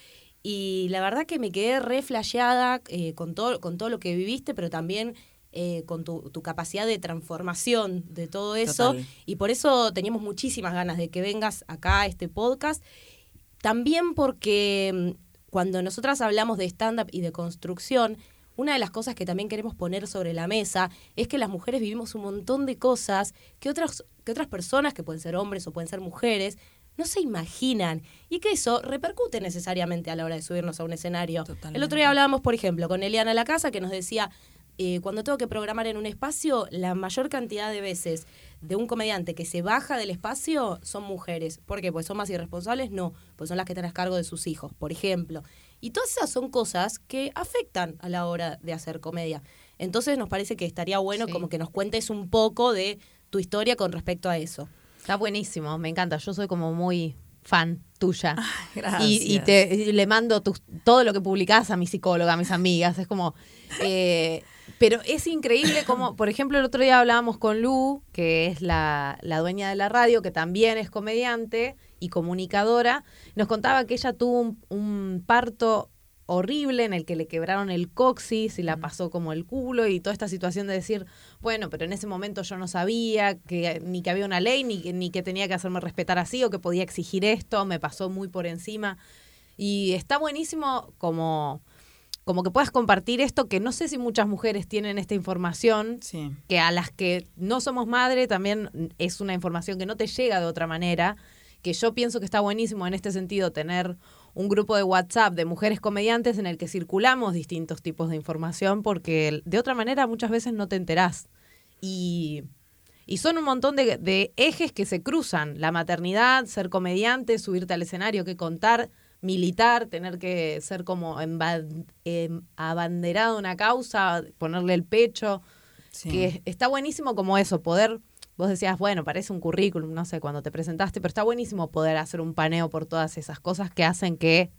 A: Y la verdad que me quedé re flasheada eh, con, todo, con todo lo que viviste, pero también eh, con tu, tu capacidad de transformación de todo eso.
C: Total.
A: Y por eso teníamos muchísimas ganas de que vengas acá a este podcast. También porque mm, cuando nosotras hablamos de stand-up y de construcción, una de las cosas que también queremos poner sobre la mesa es que las mujeres vivimos un montón de cosas que otras, que otras personas, que pueden ser hombres o pueden ser mujeres, no se imaginan y que eso repercute necesariamente a la hora de subirnos a un escenario. El otro día hablábamos, por ejemplo, con Eliana La Casa que nos decía, eh, cuando tengo que programar en un espacio, la mayor cantidad de veces de un comediante que se baja del espacio son mujeres. ¿Por qué? Pues son más irresponsables, no, pues son las que están a cargo de sus hijos, por ejemplo. Y todas esas son cosas que afectan a la hora de hacer comedia. Entonces nos parece que estaría bueno como que nos cuentes un poco de tu historia con respecto a eso.
B: Está buenísimo, me encanta. Yo soy como muy fan tuya.
C: gracias.
B: Y, te, y le mando todo lo que publicás a mi psicóloga, a mis amigas. Es como... Eh, pero es increíble como, por ejemplo, el otro día hablábamos con Lu, que es la, la dueña de la radio, que también es comediante y comunicadora. Nos contaba que ella tuvo un, parto horrible en el que le quebraron el coxis y la pasó como el culo y toda esta situación de decir, bueno, pero en ese momento yo no sabía que ni que había una ley, ni, ni que tenía que hacerme respetar así o que podía exigir esto, me pasó muy por encima. Y está buenísimo como como que puedas compartir esto, que no sé si muchas mujeres tienen esta información, que a las que no somos madre también es una información que no te llega de otra manera, que yo pienso que está buenísimo en este sentido tener un grupo de WhatsApp de mujeres comediantes en el que circulamos distintos tipos de información, porque de otra manera muchas veces no te enterás. Y, y son un montón de, de ejes que se cruzan, la maternidad, ser comediante, subirte al escenario, que contar militar, tener que ser como em, abanderado de una causa, ponerle el pecho, que está buenísimo como eso, poder, vos decías, bueno, parece un currículum, no sé, cuando te presentaste, pero está buenísimo poder hacer un paneo por todas esas cosas que hacen que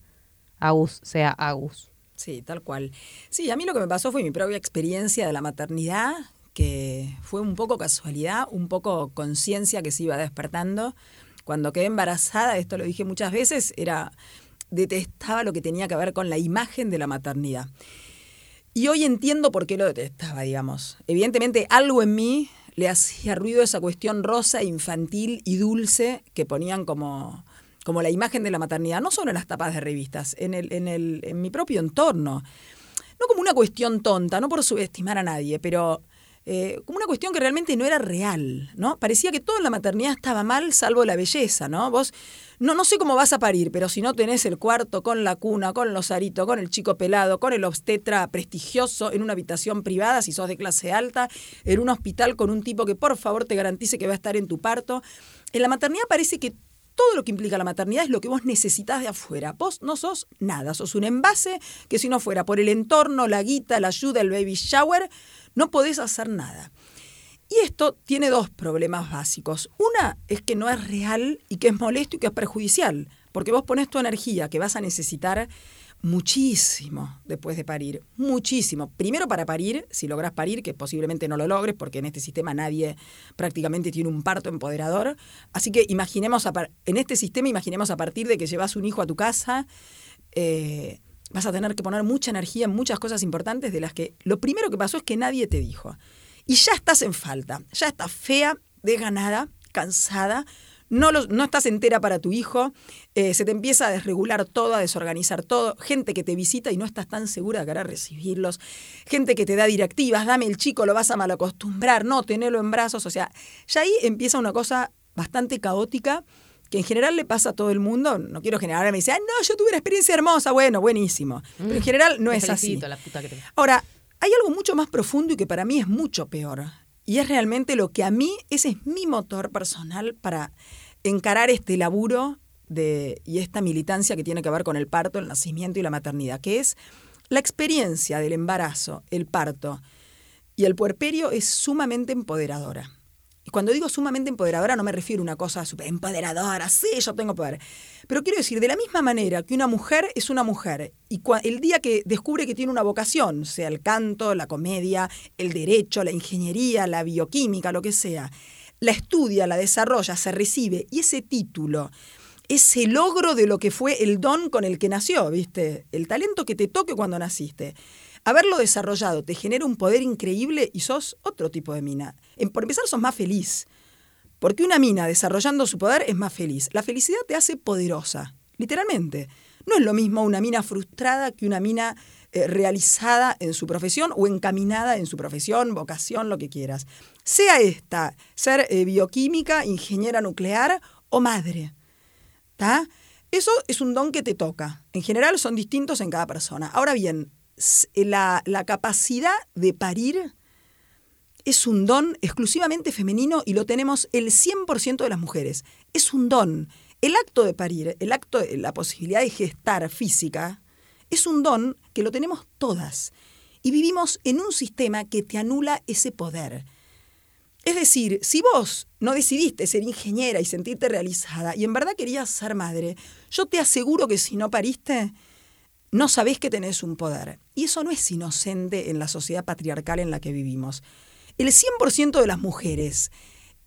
B: Agus sea Agus.
C: Sí, tal cual. Sí, a mí lo que me pasó fue mi propia experiencia de la maternidad, que fue un poco casualidad, un poco conciencia que se iba despertando. Cuando quedé embarazada, esto lo dije muchas veces, era detestaba lo que tenía que ver con la imagen de la maternidad. Y hoy entiendo por qué lo detestaba, digamos. Evidentemente algo en mí le hacía ruido esa cuestión rosa, infantil y dulce que ponían como, como la imagen de la maternidad, no solo en las tapas de revistas, en, el, en, el, en mi propio entorno. No como una cuestión tonta, no por subestimar a nadie, pero eh, como una cuestión que realmente no era real, ¿no? Parecía que todo en la maternidad estaba mal, salvo la belleza, ¿no? Vos no, no sé cómo vas a parir, pero si no tenés el cuarto con la cuna, con los aritos, con el chico pelado, con el obstetra prestigioso en una habitación privada, si sos de clase alta, en un hospital con un tipo que por favor te garantice que va a estar en tu parto. En la maternidad parece que todo lo que implica la maternidad es lo que vos necesitas de afuera. Vos no sos nada, sos un envase que si no fuera por el entorno, la guita, la ayuda, el baby shower, no podés hacer nada. Y esto tiene dos problemas básicos. Una es que no es real y que es molesto y que es perjudicial, porque vos pones tu energía que vas a necesitar muchísimo después de parir, muchísimo. Primero para parir, si logras parir, que posiblemente no lo logres, porque en este sistema nadie prácticamente tiene un parto empoderador. Así que imaginemos, en este sistema imaginemos a partir de que llevas un hijo a tu casa, eh, vas a tener que poner mucha energía en muchas cosas importantes de las que lo primero que pasó es que nadie te dijo. Y ya estás en falta, ya estás fea, desganada, cansada, no, no estás entera para tu hijo, eh, se te empieza a desregular todo, a desorganizar todo, gente que te visita y no estás tan segura de querer recibirlos, gente que te da directivas, dame el chico, lo vas a malacostumbrar, no, tenerlo en brazos, o sea, ya ahí empieza una cosa bastante caótica que en general le pasa a todo el mundo. No quiero generar, me dice, ah, no, yo tuve una experiencia hermosa. Bueno, buenísimo. Pero en mm, general no es así. Ahora, hay algo mucho más profundo y que para mí es mucho peor. Y es realmente lo que a mí, ese es mi motor personal para encarar este laburo de, y esta militancia que tiene que ver con el parto, el nacimiento y la maternidad, que es la experiencia del embarazo, el parto y el puerperio es sumamente empoderadora. Y cuando digo sumamente empoderadora no me refiero a una cosa súper empoderadora, sí, yo tengo poder. Pero quiero decir, de la misma manera que una mujer es una mujer, y el día que descubre que tiene una vocación, sea el canto, la comedia, el derecho, la ingeniería, la bioquímica, lo que sea, la estudia, la desarrolla, se recibe, y ese título ese logro de lo que fue el don con el que nació, ¿viste? El talento que te toque cuando naciste haberlo desarrollado te genera un poder increíble y sos otro tipo de mina. Por empezar, sos más feliz. Porque una mina desarrollando su poder es más feliz. La felicidad te hace poderosa. literalmente. No es lo mismo una mina frustrada que una mina eh, realizada en su profesión o encaminada en su profesión, vocación, lo que quieras. Sea esta, ser eh, bioquímica, ingeniera nuclear o madre. ¿Está? Eso es un don que te toca. En general son distintos en cada persona. Ahora bien, la, la capacidad de parir es un don exclusivamente femenino y lo tenemos el 100% de las mujeres. Es un don. El acto de parir, el acto de la posibilidad de gestar física, es un don que lo tenemos todas. Y vivimos en un sistema que te anula ese poder. Es decir, si vos no decidiste ser ingeniera y sentirte realizada y en verdad querías ser madre, yo te aseguro que si no pariste, no sabés que tenés un poder. Y eso no es inocente en la sociedad patriarcal en la que vivimos el 100% de las mujeres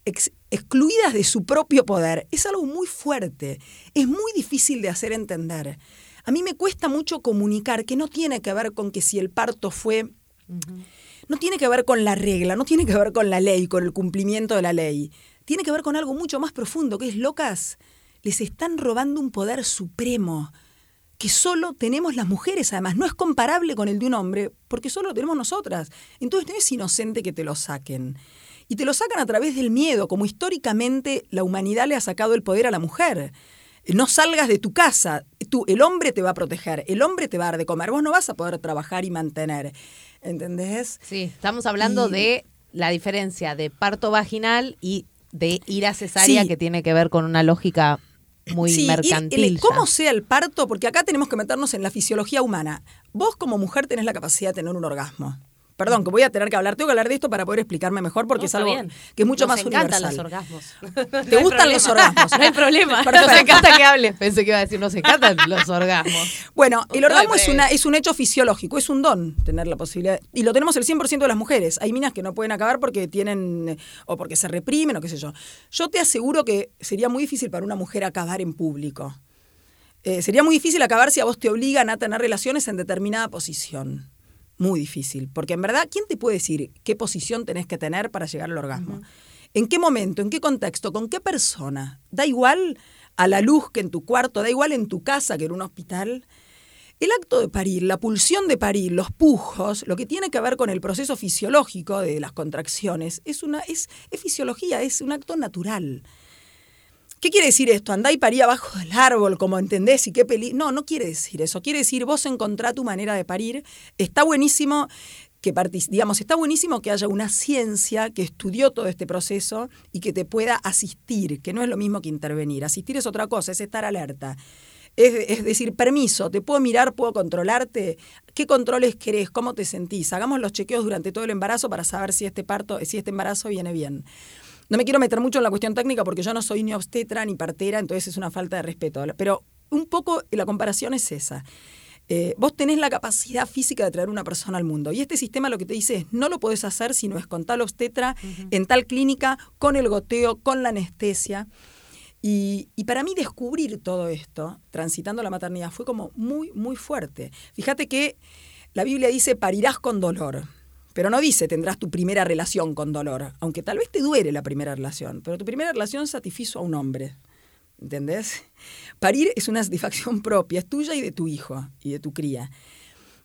C: excluidas de su propio poder es algo muy fuerte, es muy difícil de hacer entender. A mí me cuesta mucho comunicar que no tiene que ver con que si el parto fue... No tiene que ver con la regla, no tiene que ver con la ley, con el cumplimiento de la ley. Tiene que ver con algo mucho más profundo, que es locas. Les están robando un poder supremo que solo tenemos las mujeres, además, no es comparable con el de un hombre, porque solo lo tenemos nosotras. Entonces no es inocente que te lo saquen. Y te lo sacan a través del miedo, como históricamente la humanidad le ha sacado el poder a la mujer. No salgas de tu casa, tú, el hombre te va a proteger, el hombre te va a dar de comer, vos no vas a poder trabajar y mantener. ¿Entendés?
B: Sí, estamos hablando de la diferencia de parto vaginal y de ir a cesárea, que tiene que ver con una lógica muy mercantil.
C: ¿Cómo sea el parto? Porque acá tenemos que meternos en la fisiología humana. Vos como mujer tenés la capacidad de tener un orgasmo. Perdón, que voy a tener que hablar. Tengo que hablar de esto para poder explicarme mejor porque es algo que es mucho más universal.
A: los orgasmos.
C: ¿Te gustan los orgasmos?
B: No hay problema. Nos encanta que hables. Pensé que iba a decir, nos encantan los orgasmos.
C: Bueno, el orgasmo es, una, es un hecho fisiológico, es un don tener la posibilidad. Y lo tenemos el 100% de las mujeres. Hay minas que no pueden acabar porque tienen, o porque se reprimen o qué sé yo. Yo te aseguro que sería muy difícil para una mujer acabar en público. Eh, sería muy difícil acabar si a vos te obligan a tener relaciones en determinada posición muy difícil, porque en verdad, ¿quién te puede decir qué posición tenés que tener para llegar al orgasmo? ¿En qué momento? ¿En qué contexto? ¿Con qué persona? Da igual a la luz que en tu cuarto, da igual en tu casa que en un hospital. El acto de parir, la pulsión de parir, los pujos, lo que tiene que ver con el proceso fisiológico de las contracciones, es, una, es, es fisiología, es un acto natural. ¿Qué quiere decir esto? Andá y parí abajo del árbol, como entendés, y qué peli. No, no quiere decir eso. Quiere decir, vos encontrá tu manera de parir. Está buenísimo que digamos, está buenísimo que haya una ciencia que estudió todo este proceso y que te pueda asistir, que no es lo mismo que intervenir. Asistir es otra cosa, es estar alerta. Es, decir, permiso, te puedo mirar, puedo controlarte. ¿Qué controles querés? ¿Cómo te sentís? Hagamos los chequeos durante todo el embarazo para saber si este parto, si este embarazo viene bien. No me quiero meter mucho en la cuestión técnica porque yo no soy ni obstetra ni partera, entonces es una falta de respeto. Pero un poco la comparación es esa. Eh, vos tenés la capacidad física de traer una persona al mundo. Y este sistema lo que te dice es, no lo podés hacer si no es con tal obstetra, en tal clínica, con el goteo, con la anestesia. Y, y, para mí descubrir todo esto, transitando la maternidad, fue como muy, muy fuerte. Fíjate que la Biblia dice, parirás con dolor. Pero no dice tendrás tu primera relación con dolor, aunque tal vez te duele la primera relación, pero tu primera relación satisfizo a un hombre. ¿Entendés? Parir es una satisfacción propia, es tuya y de tu hijo y de tu cría.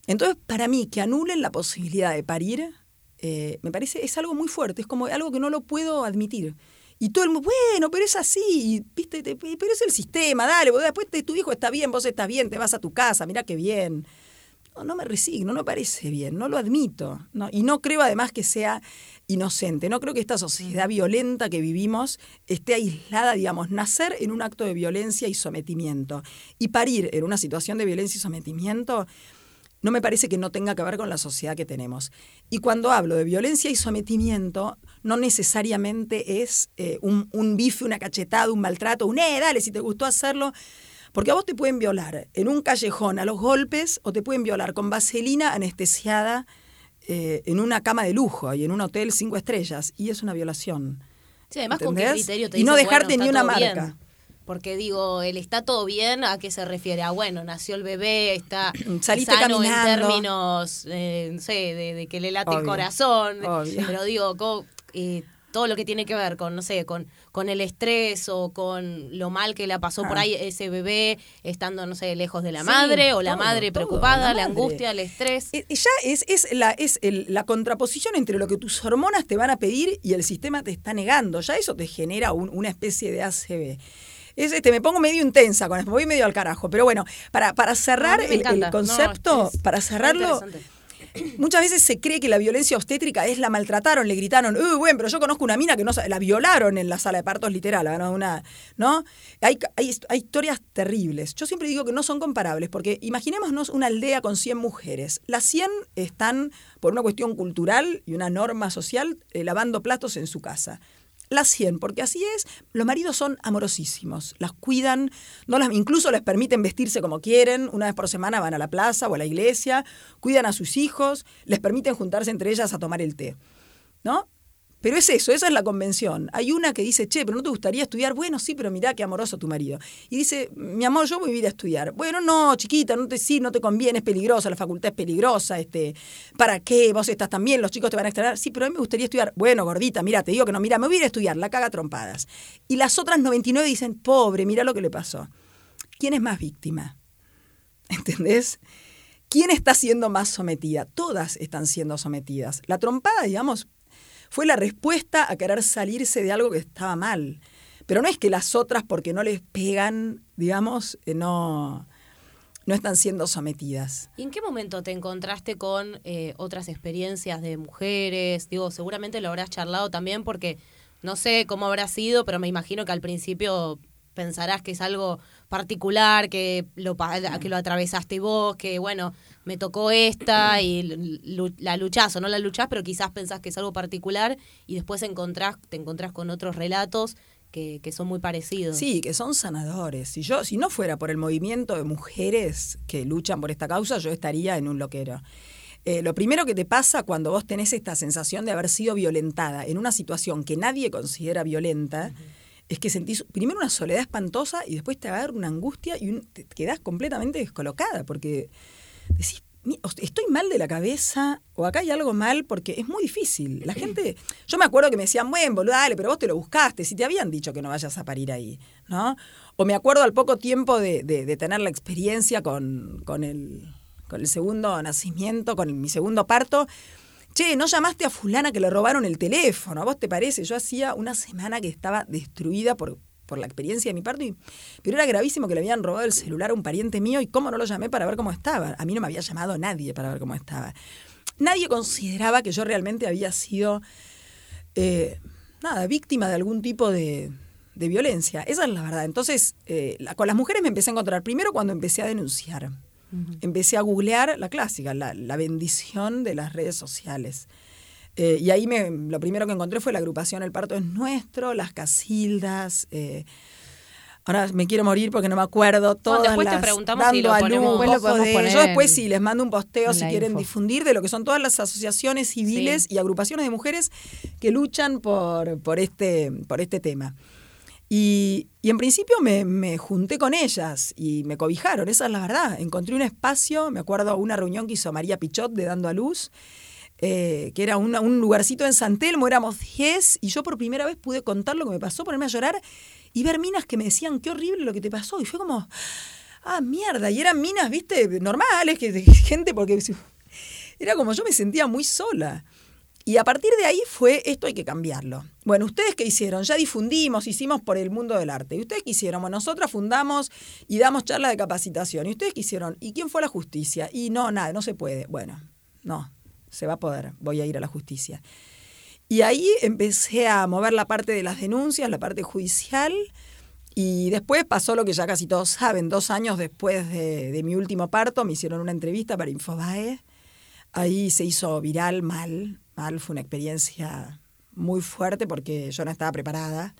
C: Entonces, para mí, que anulen la posibilidad de parir, eh, me parece, es algo muy fuerte, es como algo que no lo puedo admitir. Y todo el mundo, bueno, pero es así, ¿viste? pero es el sistema, dale, después tu hijo está bien, vos estás bien, te vas a tu casa, mira qué bien no, me resigno, no me parece bien, no lo admito. No, y no creo además que sea inocente. No creo que esta sociedad violenta que vivimos esté aislada, digamos, nacer en un acto de violencia y sometimiento y parir en una situación de violencia y sometimiento. No me parece que no tenga que ver con la sociedad que tenemos. Y cuando hablo de violencia y sometimiento, no necesariamente es eh, un, un bife, una cachetada, un maltrato, un, eh, dale, si te gustó hacerlo, porque a vos te pueden violar en un callejón a los golpes o te pueden violar con vaselina anestesiada eh, en una cama de lujo y en un hotel cinco estrellas. Y es una violación.
A: Sí, además con qué criterio te
C: Y no dejarte ni una marca.
A: Porque digo, el está todo bien, ¿a qué se refiere? Ah, bueno, nació el bebé, está
C: Saliste
A: sano
C: caminando.
A: en términos, eh, no sé, de, que le late el corazón. Pero digo, eh, todo lo que tiene que ver con, no sé, con, con el estrés o con lo mal que le pasó por
C: Ah.
A: ahí ese bebé estando, no sé, lejos de la
C: Sí,
A: madre o la
C: todo,
A: madre preocupada,
C: la
A: la,
C: madre.
A: angustia, el estrés.
C: Eh, Ya es, es, la, es el- la contraposición entre lo que tus hormonas te van a pedir y el sistema te está negando. Ya eso te genera un- una especie de ACV. Es este, me pongo medio intensa con esto, me voy medio al carajo. Pero bueno, para, para cerrar el, el
A: encanta. No,
C: concepto, para cerrarlo. Muchas veces se cree que la violencia obstétrica es la maltrataron, le gritaron, uy, bueno, pero yo conozco una mina que no la violaron en la sala de partos literal, ¿no? Una, ¿no? Hay, hay, hay historias terribles. Yo siempre digo que no son comparables, porque imaginémonos una aldea con 100 mujeres. Las 100 están, por una cuestión cultural y una norma social, eh, lavando platos en su casa. Las 100, porque así es, los maridos son amorosísimos, las cuidan, no las, incluso les permiten vestirse como quieren, una vez por semana van a la plaza o a la iglesia, cuidan a sus hijos, les permiten juntarse entre ellas a tomar el té. ¿No? Pero es eso, esa es la convención. Hay una que dice, che, pero ¿no te gustaría estudiar? Bueno, sí, pero mirá qué amoroso tu marido. Y dice, mi amor, yo voy a ir a estudiar. Bueno, no, chiquita, no te, sí, no te conviene, es peligrosa, la facultad es peligrosa, este, ¿para qué? Vos estás tan bien, los chicos te van a extrañar. Sí, pero a mí me gustaría estudiar. Bueno, gordita, mira, te digo que no, mira, me voy a ir a estudiar, la caga trompadas. Y las otras 99 dicen, pobre, mira lo que le pasó. ¿Quién es más víctima? ¿Entendés? ¿Quién está siendo más sometida? Todas están siendo sometidas. La trompada, digamos, fue la respuesta a querer salirse de algo que estaba mal. Pero no es que las otras, porque no les pegan, digamos, eh, no, no están siendo sometidas.
A: ¿Y en qué momento te encontraste con eh, otras experiencias de mujeres? Digo, seguramente lo habrás charlado también porque no sé cómo habrá sido, pero me imagino que al principio pensarás que es algo particular, que lo, que lo atravesaste vos, que bueno, me tocó esta y la luchás o no la luchás, pero quizás pensás que es algo particular y después encontrás, te encontrás con otros relatos que, que son muy parecidos.
C: Sí, que son sanadores. Si yo, si no fuera por el movimiento de mujeres que luchan por esta causa, yo estaría en un loquero. Eh, lo primero que te pasa cuando vos tenés esta sensación de haber sido violentada en una situación que nadie considera violenta, es que sentís primero una soledad espantosa y después te agarra una angustia y un- te quedás completamente descolocada porque decís, "Mi- o- estoy mal de la cabeza o acá hay algo mal porque es muy difícil. La gente, yo me acuerdo que me decían, bueno, boludo, dale, pero vos te lo buscaste, si te habían dicho que no vayas a parir ahí, ¿no? O me acuerdo al poco tiempo de, de- de tener la experiencia con, con el, con el segundo nacimiento, con mi segundo parto. Che, ¿no llamaste a fulana que le robaron el teléfono? ¿A vos te parece? Yo hacía una semana que estaba destruida por, por la experiencia de mi parto, y- pero era gravísimo que le habían robado el celular a un pariente mío y cómo no lo llamé para ver cómo estaba. A mí no me había llamado nadie para ver cómo estaba. Nadie consideraba que yo realmente había sido, eh, nada, víctima de algún tipo de, de violencia. Esa es la verdad. Entonces, eh, con las mujeres me empecé a encontrar primero cuando empecé a denunciar. Empecé a googlear la clásica, la, la bendición de las redes sociales. Eh, y ahí me, lo primero que encontré fue la agrupación El Parto es Nuestro, las Casildas. eh, ahora me quiero morir porque no me acuerdo. Todas
A: después te
C: las-
A: preguntamos
C: dando
A: si lo
C: a
A: ponemos.
C: luz,
B: lo
C: de- Yo después sí les mando un posteo si quieren
B: info.
C: difundir de lo que son todas las asociaciones civiles
A: Sí.
C: y agrupaciones de mujeres que luchan por, por, este, por este tema. Y, en principio me, me junté con ellas y me cobijaron, esa es la verdad. Encontré un espacio, me acuerdo una reunión que hizo María Pichot de Dando a Luz, eh, que era una- un lugarcito en San Telmo, éramos 10 y yo por primera vez pude contar lo que me pasó, ponerme a llorar y ver minas que me decían, qué horrible lo que te pasó. Y fue como, ah, mierda, y eran minas, viste, normales, que, gente, porque era como yo me sentía muy sola. Y a partir de ahí fue, esto hay que cambiarlo. Bueno, ¿ustedes qué hicieron? Ya difundimos, hicimos por el mundo del arte. ¿Y ustedes qué hicieron? Bueno, nosotras fundamos y damos charlas de capacitación. ¿Y ustedes qué hicieron? ¿Y quién fue a la justicia? Y no, nada, no se puede. Bueno, no, se va a poder. Voy a ir a la justicia. Y ahí empecé a mover la parte de las denuncias, la parte judicial. Y después pasó lo que ya casi todos saben. Dos años después de, de mi último parto me hicieron una entrevista para Infobae. Ahí se hizo viral mal, mal. Fue una experiencia muy fuerte porque yo no estaba preparada.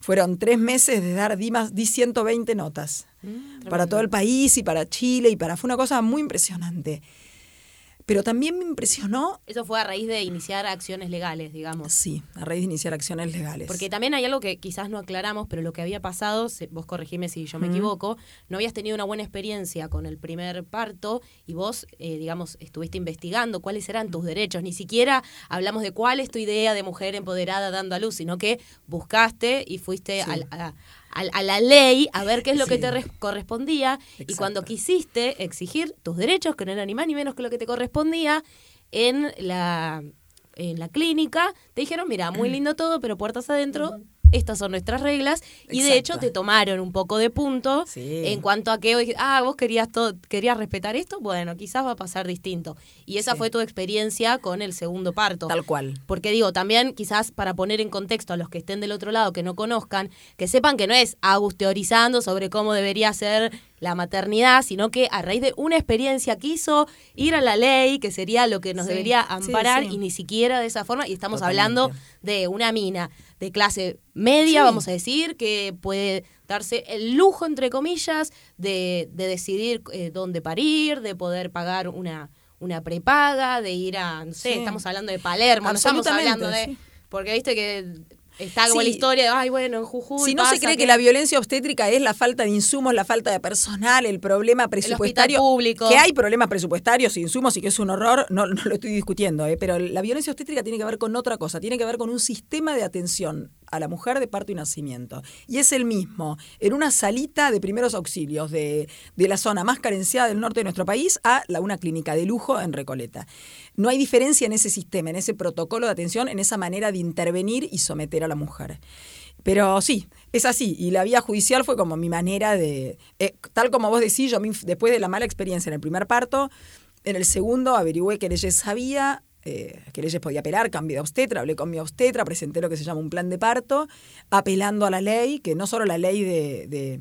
C: Fueron tres meses de dar, di, más, di 120 notas para todo el país y para Chile y para... Fue una cosa muy impresionante. Pero también me impresionó,
A: Eso fue a raíz de iniciar acciones legales, digamos.
C: sí, a raíz de iniciar acciones legales.
A: Porque también hay algo que quizás no aclaramos, pero lo que había pasado, vos corregime si yo me equivoco, no habías tenido una buena experiencia con el primer parto y vos, eh, digamos, estuviste investigando cuáles eran tus derechos. Ni siquiera hablamos de cuál es tu idea de mujer empoderada dando a luz, sino que buscaste y fuiste
C: Sí.
A: al- a, a- a la ley a ver qué es lo que te res- correspondía. Y cuando quisiste exigir tus derechos, que no eran ni más ni menos que lo que te correspondía, en la, en la clínica, te dijeron, mira, muy lindo todo, pero puertas adentro, estas son nuestras reglas. Y de hecho te tomaron un poco de punto
C: Sí.
A: en cuanto a que, dijiste, ah, vos querías, todo, querías respetar esto, bueno, quizás va a pasar distinto. Y esa
C: Sí.
A: fue tu experiencia con el segundo parto.
C: Tal cual.
A: Porque digo, también quizás para poner en contexto a los que estén del otro lado, que no conozcan, que sepan que no es Agus teorizando sobre cómo debería ser la maternidad, sino que a raíz de una experiencia quiso ir a la ley, que sería lo que nos
C: Sí,
A: debería amparar, y ni siquiera de esa forma, y estamos
C: Totalmente.
A: hablando de una mina de clase media,
C: Sí.
A: vamos a decir, que puede darse el lujo, entre comillas, de, de decidir eh, dónde parir, de poder pagar una, una prepaga, de ir a, no sé,
C: Sí.
A: estamos hablando de Palermo, no estamos hablando de...
C: sí.
A: Porque viste que está como
C: Sí.
A: la historia de, ay, bueno, en Jujuy
C: Si no se cree que... la violencia obstétrica es la falta de insumos, la falta de personal, el problema presupuestario.
A: público.
C: Que hay problemas presupuestarios e insumos y que es un horror, no, no lo estoy discutiendo, ¿eh? pero la violencia obstétrica tiene que ver con otra cosa, tiene que ver con un sistema de atención a la mujer de parto y nacimiento. Y es el mismo, en una salita de primeros auxilios de, de la zona más carenciada del norte de nuestro país a la, una clínica de lujo en Recoleta. No hay diferencia en ese sistema, en ese protocolo de atención, en esa manera de intervenir y someter a la mujer. Pero sí, es así. Y la vía judicial fue como mi manera de. eh, tal como vos decís, yo después de la mala experiencia en el primer parto, en el segundo averigüé qué leyes había, eh, qué leyes podía apelar, cambié de obstetra, hablé con mi obstetra, presenté lo que se llama un plan de parto, apelando a la ley, que no solo la ley de, de,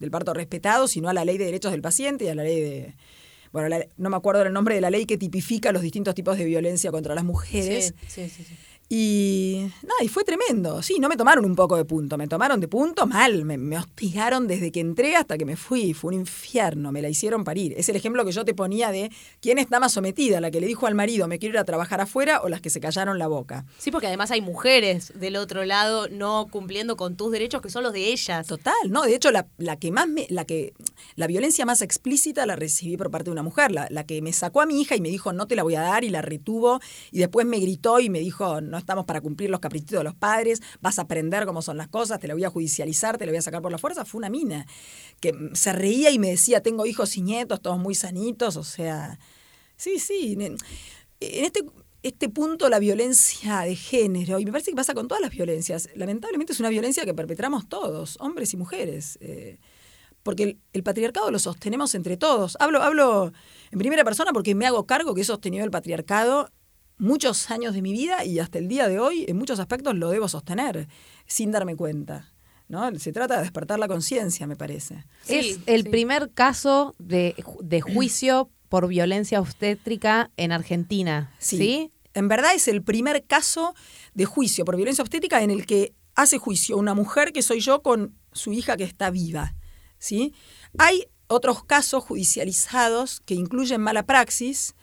C: del parto respetado, sino a la ley de derechos del paciente y a la ley de. Bueno, la- no me acuerdo el nombre de la ley que tipifica los distintos tipos de violencia contra las mujeres.
A: Sí, sí, sí.
C: Y nada, y fue tremendo. Sí, no me tomaron un poco de punto, me tomaron de punto mal. Me, me hostigaron desde que entré hasta que me fui. Fue un infierno, me la hicieron parir. Es el ejemplo que yo te ponía de quién está más sometida, la que le dijo al marido me quiero ir a trabajar afuera o las que se callaron la boca.
A: Sí, porque además hay mujeres del otro lado no cumpliendo con tus derechos que son los de ellas.
C: Total, no, de hecho la, la que más me, la que la violencia más explícita la recibí por parte de una mujer, la, la que me sacó a mi hija y me dijo no te la voy a dar y la retuvo y después me gritó y me dijo no estamos para cumplir los caprichitos de los padres, vas a aprender cómo son las cosas, te la voy a judicializar, te la voy a sacar por la fuerza, fue una mina que se reía y me decía tengo hijos y nietos, todos muy sanitos, o sea, sí, sí, en este este punto la violencia de género, y me parece que pasa con todas las violencias, lamentablemente es una violencia que perpetramos todos, hombres y mujeres. eh, porque el, el patriarcado lo sostenemos entre todos. Hablo, hablo en primera persona porque me hago cargo que he sostenido el patriarcado muchos años de mi vida y hasta el día de hoy en muchos aspectos lo debo sostener sin darme cuenta. ¿no? Se trata de despertar la conciencia, me parece.
A: Sí,
B: es el
A: sí.
B: primer caso de, de juicio por violencia obstétrica en Argentina. ¿Sí?
C: En verdad es el primer caso de juicio por violencia obstétrica en el que hace juicio una mujer que soy yo con su hija que está viva. ¿sí? Hay otros casos judicializados que incluyen mala praxis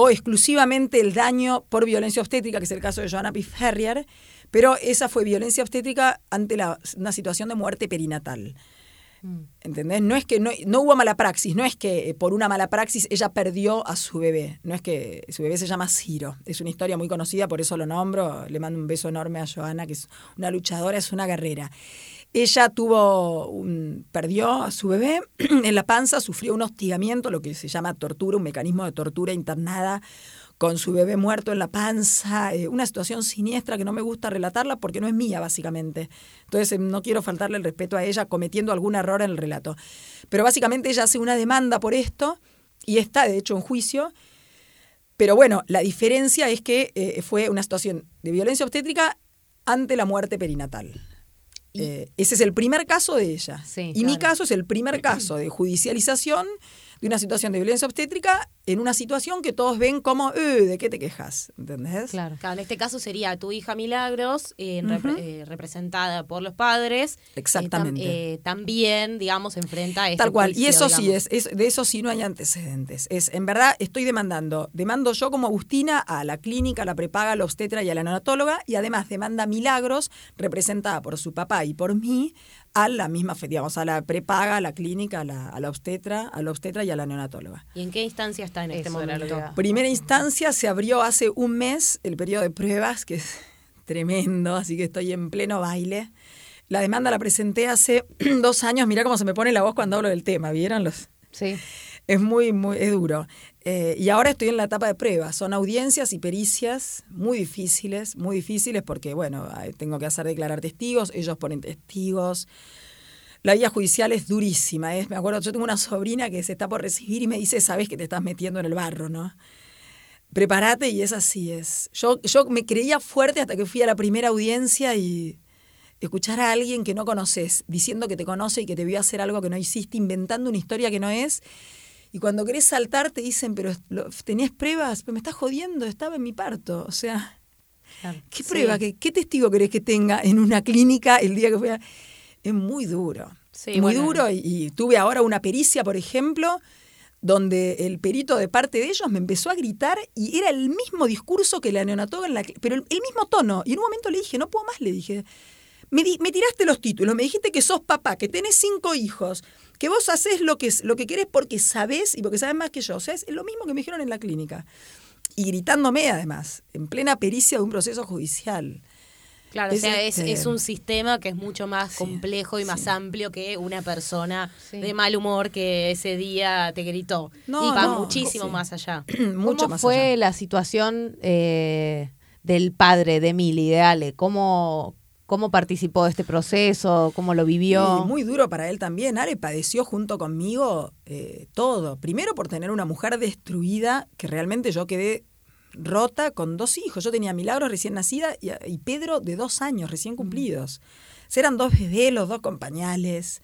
C: o exclusivamente el daño por violencia obstétrica, que es el caso de Joanna P. Ferrier, pero esa fue violencia obstétrica ante la- una situación de muerte perinatal. ¿Entendés? No es que no, no hubo mala praxis, no es que eh, por una mala praxis ella perdió a su bebé, no es que su bebé se llama Ciro, es una historia muy conocida, por eso lo nombro, le mando un beso enorme a Joana, que es una luchadora, es una guerrera. Ella tuvo perdió a su bebé en la panza, sufrió un hostigamiento, lo que se llama tortura, un mecanismo de tortura internada con su bebé muerto en la panza, eh, una situación siniestra que no me gusta relatarla porque no es mía, básicamente. Entonces eh, no quiero faltarle el respeto a ella cometiendo algún error en el relato. Pero básicamente ella hace una demanda por esto y está, de hecho, en juicio. Pero bueno, la diferencia es que eh, fue una situación de violencia obstétrica ante la muerte perinatal. Eh, ese es el primer caso de ella.
B: Sí,
C: y mi caso es el primer caso de judicialización de una situación de violencia obstétrica en una situación que todos ven como, "Eh, ¿de qué te quejas? ¿Entendés?
B: Claro.
A: Claro, en este caso sería tu hija Milagros, eh, repre- eh, representada por los padres. eh, tam-
C: Exactamente.
A: eh, también, digamos, enfrenta a este
C: Tal cual. Y eso sí es, de eso sí no hay antecedentes. Es, en verdad, estoy demandando. Demando yo como Agustina a la clínica, a la prepaga, a la obstetra y a la neonatóloga, y además demanda Milagros, representada por su papá y por mí, a la misma, fe- digamos, a la prepaga, a la clínica, a la, a la obstetra, a la obstetra y a la neonatóloga.
A: ¿Y en qué instancia está en este
B: Eso lo
A: momento?
C: Primera instancia se abrió hace un mes el periodo de pruebas, que es tremendo, así que estoy en pleno baile. La demanda la presenté hace dos años, mirá cómo se me pone la voz cuando hablo del tema, ¿vieron? Los,
B: Sí.
C: es muy, muy, es duro. Eh, y ahora estoy en la etapa de pruebas. Son audiencias y pericias muy difíciles, muy difíciles porque, bueno, tengo que hacer declarar testigos, ellos ponen testigos. La vía judicial es durísima. ¿eh? Me acuerdo, yo tengo una sobrina que se está por recibir y me dice, sabes que te estás metiendo en el barro, ¿no? Prepárate y es así es. Yo, yo me creía fuerte hasta que fui a la primera audiencia y escuchar a alguien que no conoces diciendo que te conoce y que te vio hacer algo que no hiciste, inventando una historia que no es. Y cuando querés saltar te dicen, pero ¿tenías pruebas? Pero me estás jodiendo, estaba en mi parto. O sea,
B: Claro.
C: ¿qué
B: Sí.
C: prueba? ¿Qué, ¿Qué testigo querés que tenga en una clínica el día que fui a... Es muy duro.
A: Sí,
C: muy
A: bueno.
C: duro. Y, y tuve ahora una pericia, por ejemplo, donde el perito de parte de ellos me empezó a gritar y era el mismo discurso que la neonatóloga en la pero el, el mismo tono. Y en un momento le dije, no puedo más, le dije. Me, di- me tiraste los títulos, me dijiste que sos papá, que tenés cinco hijos, que vos haces lo que, lo que querés porque sabés y porque sabés más que yo. O sea, es lo mismo que me dijeron en la clínica. Y gritándome además, en plena pericia de un proceso judicial.
A: Claro,
C: Es
A: o sea, es,
C: este-
A: es un sistema que es mucho más
C: Sí,
A: complejo y más
C: sí.
A: amplio que una persona
B: Sí.
A: de mal humor que ese día te gritó.
C: No,
A: y va
C: no,
A: muchísimo
C: sí.
A: más allá.
C: Mucho
B: ¿Cómo
C: más
B: fue
C: allá.
B: la situación eh, del padre de Mili, de Ale? ¿Cómo, ¿Cómo participó de este proceso? ¿Cómo lo vivió?
C: Muy duro para él también. Ale padeció junto conmigo eh, todo. Primero por tener una mujer destruida, que realmente yo quedé rota con dos hijos. Yo tenía Milagros recién nacida y, y Pedro de dos años recién cumplidos. O sea, eran dos bebés, los dos con pañales.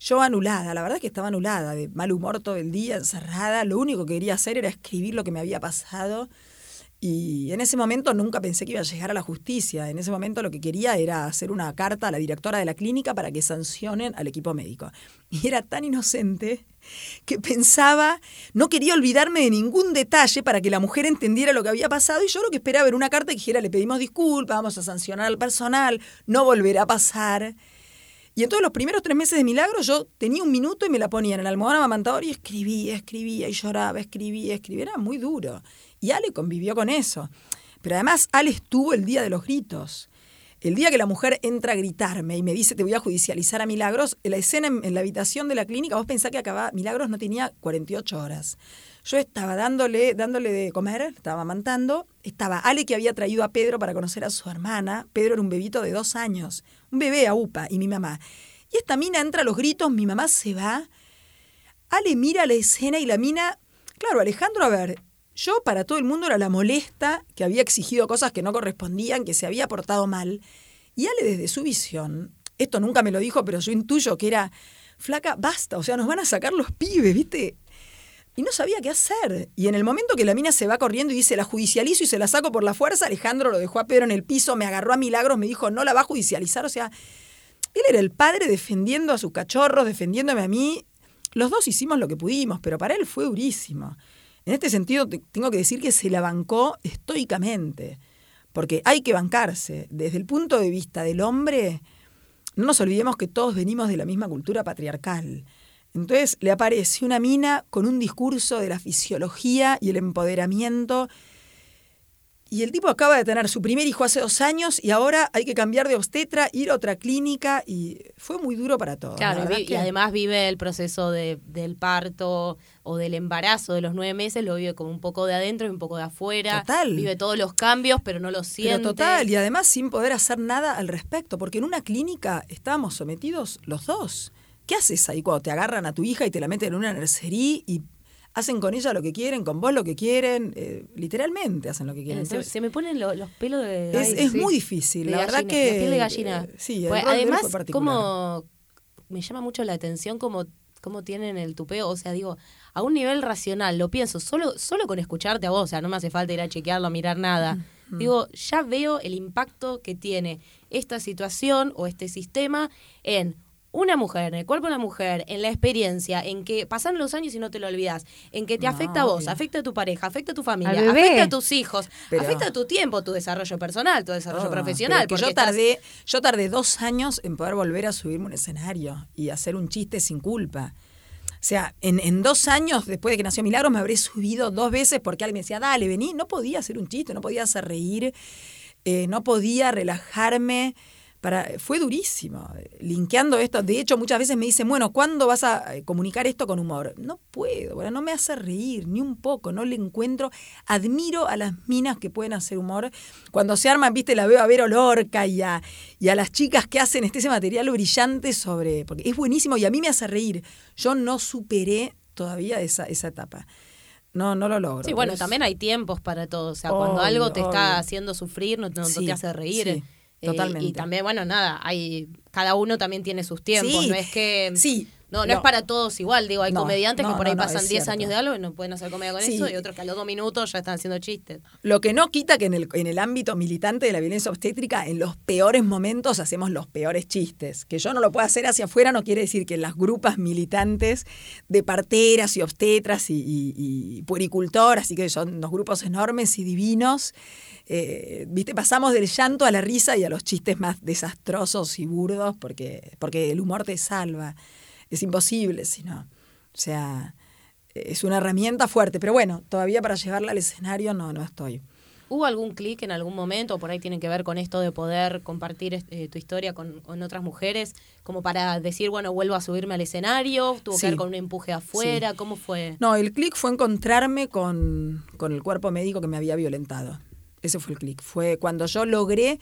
C: Yo anulada, la verdad que estaba anulada, de mal humor todo el día, encerrada. Lo único que quería hacer era escribir lo que me había pasado. Y en ese momento nunca pensé que iba a llegar a la justicia. En ese momento lo que quería era hacer una carta a la directora de la clínica para que sancionen al equipo médico. Y era tan inocente que pensaba, no quería olvidarme de ningún detalle para que la mujer entendiera lo que había pasado. Y yo lo que esperaba era una carta que dijera, le pedimos disculpas, vamos a sancionar al personal, no volverá a pasar. Y entonces los primeros tres meses de milagro yo tenía un minuto y me la ponía en el almohadón amamantador y escribía, escribía y lloraba, escribía, escribía. Era muy duro. Y Ale convivió con eso. Pero además Ale estuvo el día de los gritos. El día que la mujer entra a gritarme y me dice te voy a judicializar a Milagros, en la escena en, la habitación de la clínica, vos pensás que acababa, Milagros no tenía 48 horas. Yo estaba dándole, dándole de comer, estaba amamantando, estaba Ale que había traído a Pedro para conocer a su hermana, Pedro era un bebito de dos años, un bebé a UPA y mi mamá. Y esta mina entra a los gritos, mi mamá se va, Ale mira la escena y la mina, claro, Alejandro, a ver, yo para todo el mundo era la molesta, que había exigido cosas que no correspondían, que se había portado mal. Y Ale desde su visión, esto nunca me lo dijo, pero yo intuyo que era, flaca, basta, o sea, nos van a sacar los pibes, ¿viste? Y no sabía qué hacer. Y en el momento que la mina se va corriendo y dice, la judicializo y se la saco por la fuerza, Alejandro lo dejó a Pedro en el piso, me agarró a Milagros, me dijo, no la va a judicializar. O sea, él era el padre defendiendo a sus cachorros, defendiéndome a mí. Los dos hicimos lo que pudimos, pero para él fue durísimo. En este sentido, te- tengo que decir que se la bancó estoicamente, porque hay que bancarse. Desde el punto de vista del hombre, no nos olvidemos que todos venimos de la misma cultura patriarcal. Entonces le aparece una mina con un discurso de la fisiología y el empoderamiento. Y el tipo acaba de tener su primer hijo hace dos años y ahora hay que cambiar de obstetra, ir a otra clínica y fue muy duro para todos.
A: Claro,
C: La
A: y, además vive el proceso de, del parto o del embarazo de los nueve meses, lo vive como un poco de adentro y un poco de afuera.
C: Total.
A: Vive todos los cambios, pero no los siente.
C: Pero total, y además sin poder hacer nada al respecto, porque en una clínica estábamos sometidos los dos. ¿Qué haces ahí cuando te agarran a tu hija y te la meten en una nursería y hacen con ella lo que quieren, con vos lo que quieren? Eh, literalmente hacen lo que quieren.
A: Eh, Se,
C: Entonces,
A: se me ponen lo- los pelos de...
C: es
A: Ay,
C: es
A: sí.
C: muy difícil,
A: De
C: la verdad que...
A: la piel de gallina.
C: eh, Sí,
A: Pues, además, como me llama mucho la atención como cómo tienen el tupeo. O sea, digo, a un nivel racional, lo pienso, solo, solo con escucharte a vos, o sea, no me hace falta ir a chequearlo, a mirar nada. Digo, ya veo el impacto que tiene esta situación o este sistema en una mujer, en el cuerpo de una mujer, en la experiencia, en que pasan los años y no te lo olvidas, en que te
C: No,
A: afecta a vos,
C: obvio.
A: afecta a tu pareja, afecta a tu familia, afecta a tus hijos,
C: Pero-
A: afecta a tu tiempo, tu desarrollo personal, tu desarrollo
C: Todo.
A: profesional. Porque
C: yo
A: estás-
C: tardé, yo tardé dos años en poder volver a subirme un escenario y hacer un chiste sin culpa. O sea, en, en dos años después de que nació Milagros me habré subido dos veces porque alguien me decía, dale, vení. No podía hacer un chiste, no podía hacer reír, eh, no podía relajarme. Para, fue durísimo, eh, linkeando esto. De hecho, muchas veces me dicen, bueno, ¿cuándo vas a eh, comunicar esto con humor? No puedo, bueno, no me hace reír ni un poco, no le encuentro. Admiro a las minas que pueden hacer humor. Cuando se arman, viste, la veo a Vero Lorca y a, y a las chicas que hacen este ese material brillante sobre. Porque es buenísimo y a mí me hace reír. Yo no superé todavía esa, esa etapa. No, no lo logro.
A: Sí, bueno, también hay tiempos para todo. O sea, cuando algo te está haciendo sufrir, no, no- no
C: Sí,
A: te hace reír.
C: sí,
A: Eh,
C: totalmente.
A: y también, bueno, nada, hay cada uno también tiene sus tiempos.
C: Sí,
A: no es que.
C: sí,
A: No, no,
C: no.
A: es para todos igual. Digo, hay
C: No,
A: comediantes que por ahí pasan
C: es
A: 10
C: cierto.
A: años de algo y no pueden hacer comedia con
C: Sí.
A: eso, y otros que a los dos minutos ya están haciendo chistes.
C: Lo que no quita que en el, en el ámbito militante de la violencia obstétrica, en los peores momentos hacemos los peores chistes. Que yo no lo pueda hacer hacia afuera no quiere decir que en las grupas militantes de parteras y obstetras y, y- y puericultoras, así que son unos grupos enormes y divinos, eh, viste, pasamos del llanto a la risa y a los chistes más desastrosos y burdos porque, porque el humor te salva. Es imposible, si no. O sea, es una herramienta fuerte, pero bueno, todavía para llevarla al escenario no, no estoy.
A: ¿Hubo algún clic en algún momento? Por ahí tiene que ver con esto de poder compartir eh, tu historia con, con otras mujeres, como para decir, bueno, vuelvo a subirme al escenario, tuvo
C: Sí.
A: que ver con un empuje afuera, ¿cómo fue?
C: No, el clic fue encontrarme con, con el cuerpo médico que me había violentado. Ese fue el clic. Fue cuando yo logré.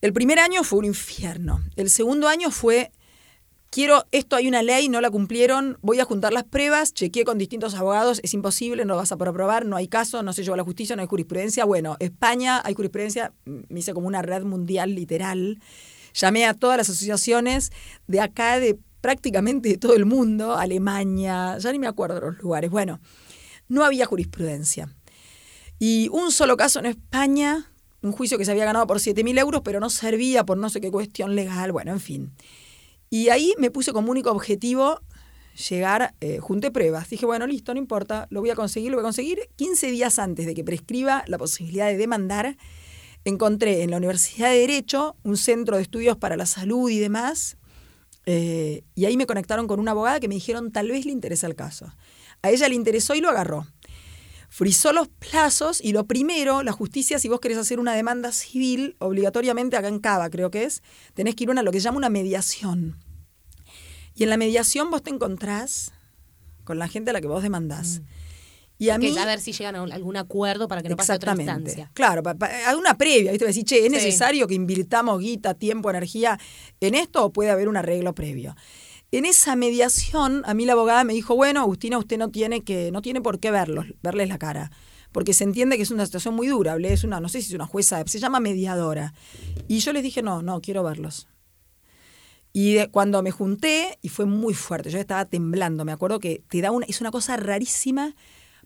C: El primer año fue un infierno. El segundo año fue. Quiero, esto hay una ley, no la cumplieron, voy a juntar las pruebas, chequeé con distintos abogados, es imposible, no vas a poder probar, no hay caso, no se llevó a la justicia, no hay jurisprudencia. Bueno, España hay jurisprudencia, me hice como una red mundial literal. Llamé a todas las asociaciones de acá, de prácticamente de todo el mundo, Alemania, ya ni me acuerdo los lugares. Bueno, no había jurisprudencia. Y un solo caso en España, un juicio que se había ganado por 7.000 euros, pero no servía por no sé qué cuestión legal, bueno, en fin. Y ahí me puse como único objetivo llegar, eh, junté pruebas. Dije, bueno, listo, no importa, lo voy a conseguir, lo voy a conseguir. 15 días antes de que prescriba la posibilidad de demandar, encontré en la Universidad de Derecho un centro de estudios para la salud y demás, eh, y ahí me conectaron con una abogada que me dijeron, tal vez le interesa el caso. A ella le interesó y lo agarró. Frizó los plazos y lo primero, la justicia, si vos querés hacer una demanda civil, obligatoriamente acá en Cava creo que es, tenés que ir a una, lo que se llama una mediación. Y en la mediación vos te encontrás con la gente a la que vos demandás. Y a
A: Mm. Que
C: mí,
A: a ver si llegan a un- algún acuerdo para que no pase a otra
C: Exactamente.
A: instancia.
C: Claro, hay una previa, ¿viste? Decir, che, ¿es
A: Sí.
C: necesario que invirtamos guita, tiempo, energía en esto o puede haber un arreglo previo? En esa mediación, a mí la abogada me dijo, bueno, Agustina, usted no tiene que, no tiene por qué verlos, verles la cara. Porque se entiende que es una situación muy dura. Es una, no sé si es una jueza, se llama mediadora. Y yo les dije, no, no, quiero verlos. Y de- cuando me junté, y fue muy fuerte, yo estaba temblando, me acuerdo que te da una, es una cosa rarísima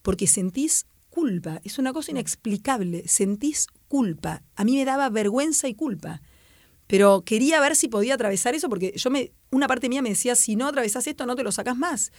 C: porque sentís culpa, es una cosa inexplicable, sentís culpa. A mí me daba vergüenza y culpa. Pero quería ver si podía atravesar eso porque yo me, una parte mía me decía, si no atravesás esto, no te lo sacás más.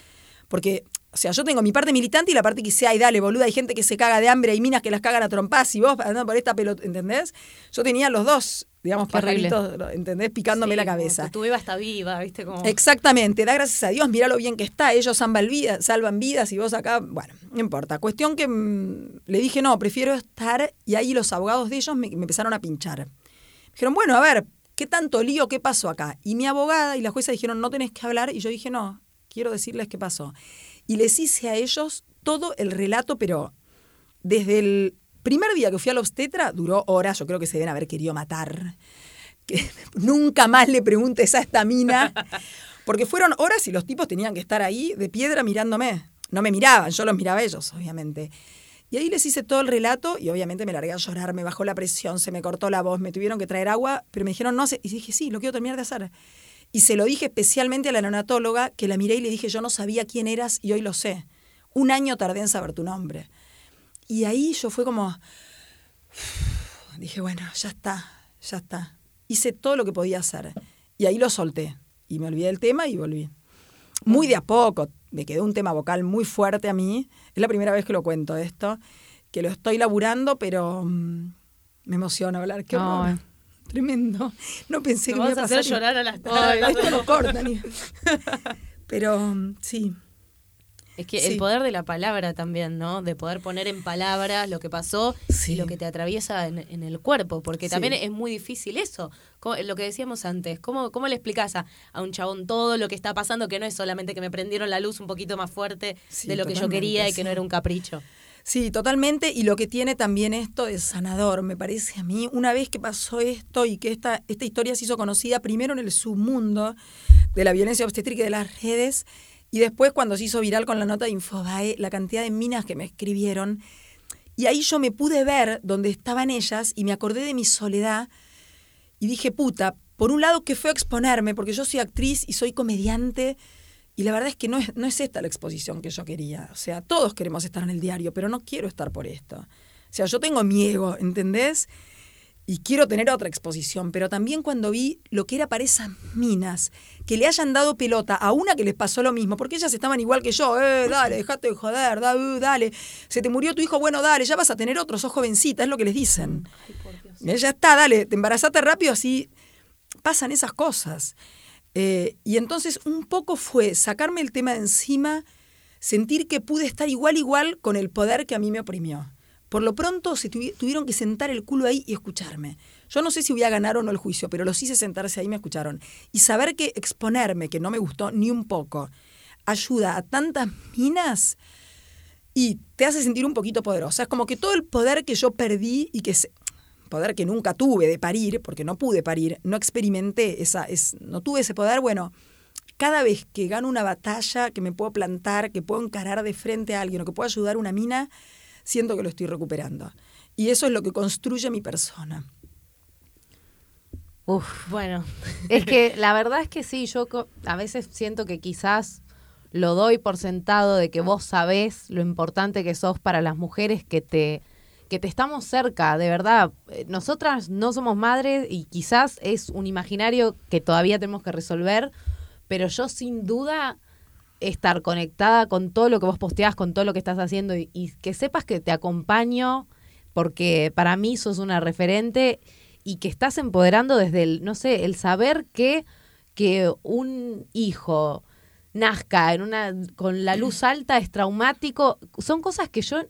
C: Porque, o sea, yo tengo mi parte militante y la parte que sea, ay, dale, boluda, hay gente que se caga de hambre, hay minas que las cagan a trompás y vos andando por esta pelota, ¿entendés? Yo tenía los dos, digamos, pajaritos, ¿entendés? Picándome
A: Sí,
C: la cabeza.
A: Tu viva está viva, ¿viste? Como...
C: Exactamente, da gracias a Dios, mira lo bien que está, ellos salvan vidas, salvan vidas y vos acá, bueno, no importa. Cuestión que mm, le dije, no, prefiero estar, y ahí los abogados de ellos me, me empezaron a pinchar. Me dijeron, bueno, a ver, ¿qué tanto lío, qué pasó acá? Y mi abogada y la jueza dijeron, no tenés que hablar, y yo dije, no, quiero decirles qué pasó. Y les hice a ellos todo el relato, pero desde el primer día que fui al obstetra, duró horas, yo creo que se deben haber querido matar que nunca más le preguntes a esta mina, porque fueron horas y los tipos tenían que estar ahí de piedra mirándome. No me miraban, yo los miraba a ellos, obviamente. Y ahí les hice todo el relato y obviamente me largué a llorar, me bajó la presión, se me cortó la voz, me tuvieron que traer agua, pero me dijeron no sé. Y dije, sí, lo quiero terminar de hacer. Y se lo dije especialmente a la neonatóloga, que la miré y le dije, yo no sabía quién eras y hoy lo sé. Un año tardé en saber tu nombre. Y ahí yo fue como, dije, bueno, ya está, ya está. Hice todo lo que podía hacer. Y ahí lo solté. Y me olvidé del tema y volví. Muy de a poco. Me quedó un tema vocal muy fuerte a mí. Es la primera vez que lo cuento esto. Que lo estoy laburando, pero mm, me emociona hablar. Qué horror. Tremendo. No pensé que me iba
A: a
C: a
A: hacer
C: pasar.
A: llorar a las
C: Ay, esto lo cortan. Pero mm, sí.
A: Es que
C: Sí.
A: el poder de la palabra también, ¿no? De poder poner en palabras lo que pasó
C: Sí.
A: y lo que te atraviesa en, en el cuerpo, porque
C: Sí.
A: también es muy difícil eso. Lo que decíamos antes, ¿cómo, cómo le explicas a, a un chabón todo lo que está pasando? Que no es solamente que me prendieron la luz un poquito más fuerte de lo que yo quería y que no era un capricho.
C: Sí, totalmente. Y lo que tiene también esto es sanador, me parece a mí. Una vez que pasó esto y que esta, esta historia se hizo conocida primero en el submundo de la violencia obstétrica y de las redes, y después cuando se hizo viral con la nota de Infobae, la cantidad de minas que me escribieron. Y ahí yo me pude ver donde estaban ellas y me acordé de mi soledad y dije, puta, por un lado que fue exponerme, porque yo soy actriz y soy comediante, y la verdad es que no es, no es esta la exposición que yo quería. O sea, todos queremos estar en el diario, pero no quiero estar por esto. O sea, yo tengo mi ego, ¿entendés? Y quiero tener otra exposición, pero también cuando vi lo que era para esas minas, que le hayan dado pelota a una que les pasó lo mismo, porque ellas estaban igual que yo, eh, dale, dejate de joder, da- uh, dale, se te murió tu hijo, bueno, dale, ya vas a tener otros, sos jovencita, es lo que les dicen. Eh, Ya está, dale, te embarazaste rápido, así pasan esas cosas. Eh, y entonces un poco fue sacarme el tema de encima, sentir que pude estar igual, igual con el poder que a mí me oprimió. Por lo pronto se tuvi- tuvieron que sentar el culo ahí y escucharme. Yo no sé si voy a ganar o no el juicio, pero los hice sentarse ahí y me escucharon. Y saber que exponerme, que no me gustó ni un poco, ayuda a tantas minas y te hace sentir un poquito poderosa. Es como que todo el poder que yo perdí y que se- poder que nunca tuve de parir, porque no pude parir, no experimenté esa, es, no tuve ese poder, bueno, cada vez que gano una batalla, que me puedo plantar, que puedo encarar de frente a alguien o que puedo ayudar a una mina, siento que lo estoy recuperando. Y eso es lo que construye mi persona.
B: Uf.
A: Bueno,
B: Es que la verdad es que sí, yo a veces siento que quizás lo doy por sentado de que vos sabés lo importante que sos para las mujeres que te que te estamos cerca, de verdad. Eh, Nosotras no somos madres y quizás es un imaginario que todavía tenemos que resolver, pero yo sin duda estar conectada con todo lo que vos posteás, con todo lo que estás haciendo y, y que sepas que te acompaño porque para mí sos una referente y que estás empoderando desde el, no sé, el saber que, que un hijo nazca en una con la luz alta es traumático, son cosas que yo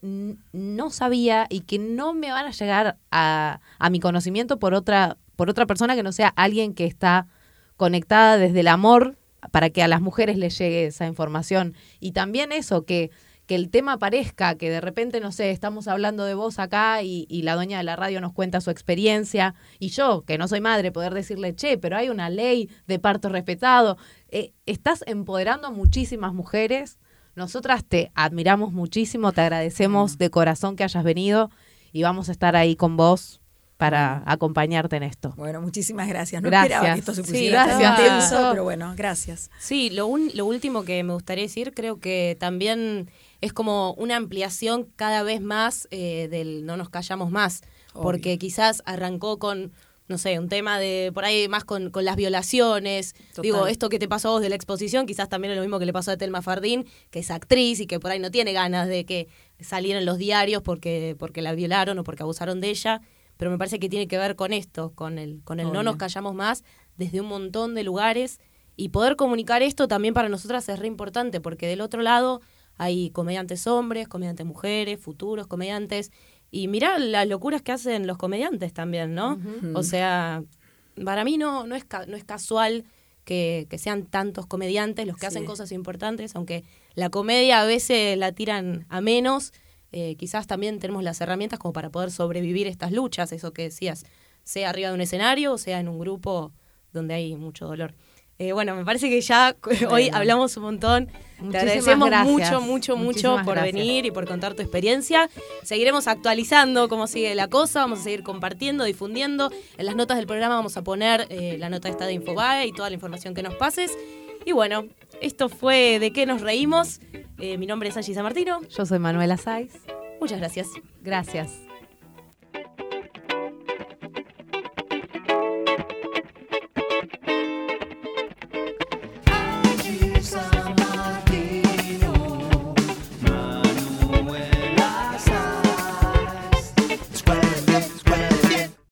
B: no sabía y que no me van a llegar a, a mi conocimiento por otra, por otra persona que no sea alguien que está conectada desde el amor para que a las mujeres les llegue esa información. Y también eso, que, que el tema aparezca, que de repente, no sé, estamos hablando de vos acá y, y la dueña de la radio nos cuenta su experiencia, y yo, que no soy madre, poder decirle, che, pero hay una ley de parto respetado. Eh, estás empoderando a muchísimas mujeres. Nosotras te admiramos muchísimo, te agradecemos de corazón que hayas venido y vamos a estar ahí con vos para acompañarte en esto.
C: Bueno, muchísimas gracias. No
B: Gracias.
C: esperaba que esto se
A: Sí,
C: pusiera tan intenso, pero bueno, gracias.
A: Sí, lo, un- lo último que me gustaría decir, creo que también es como una ampliación cada vez más eh, del no nos callamos más,
C: Obvio.
A: porque quizás arrancó con, no sé, un tema de por ahí más con, con las violaciones.
C: Total.
A: Digo, esto que te pasó a vos de la exposición, quizás también es lo mismo que le pasó a Telma Fardín, que es actriz y que por ahí no tiene ganas de que saliera en los diarios porque, porque la violaron o porque abusaron de ella. Pero me parece que tiene que ver con esto, con el, con el no nos callamos más desde un montón de lugares. Y poder comunicar esto también para nosotras es re importante, porque del otro lado hay comediantes hombres, comediantes mujeres, futuros comediantes. Y mirá las locuras que hacen los comediantes también, ¿no? O sea, para mí no, no, es, no es casual que, que sean tantos comediantes los que hacen cosas importantes, aunque la comedia a veces la tiran a menos, eh, quizás también tenemos las herramientas como para poder sobrevivir estas luchas, eso que decías, sea arriba de un escenario o sea en un grupo donde hay mucho dolor. Eh, bueno, me parece que ya hoy hablamos un montón. Te agradecemos
B: gracias.
A: mucho, mucho, mucho por
B: gracias.
A: venir y por contar tu experiencia. Seguiremos actualizando cómo sigue la cosa, vamos a seguir compartiendo, difundiendo. En las notas del programa vamos a poner eh, la nota esta de Infobae y toda la información que nos pases. Y bueno, esto fue De qué nos reímos. Eh, mi nombre es Angie San Martino.
B: Yo soy Manuela Saiz.
A: Muchas gracias.
B: Gracias.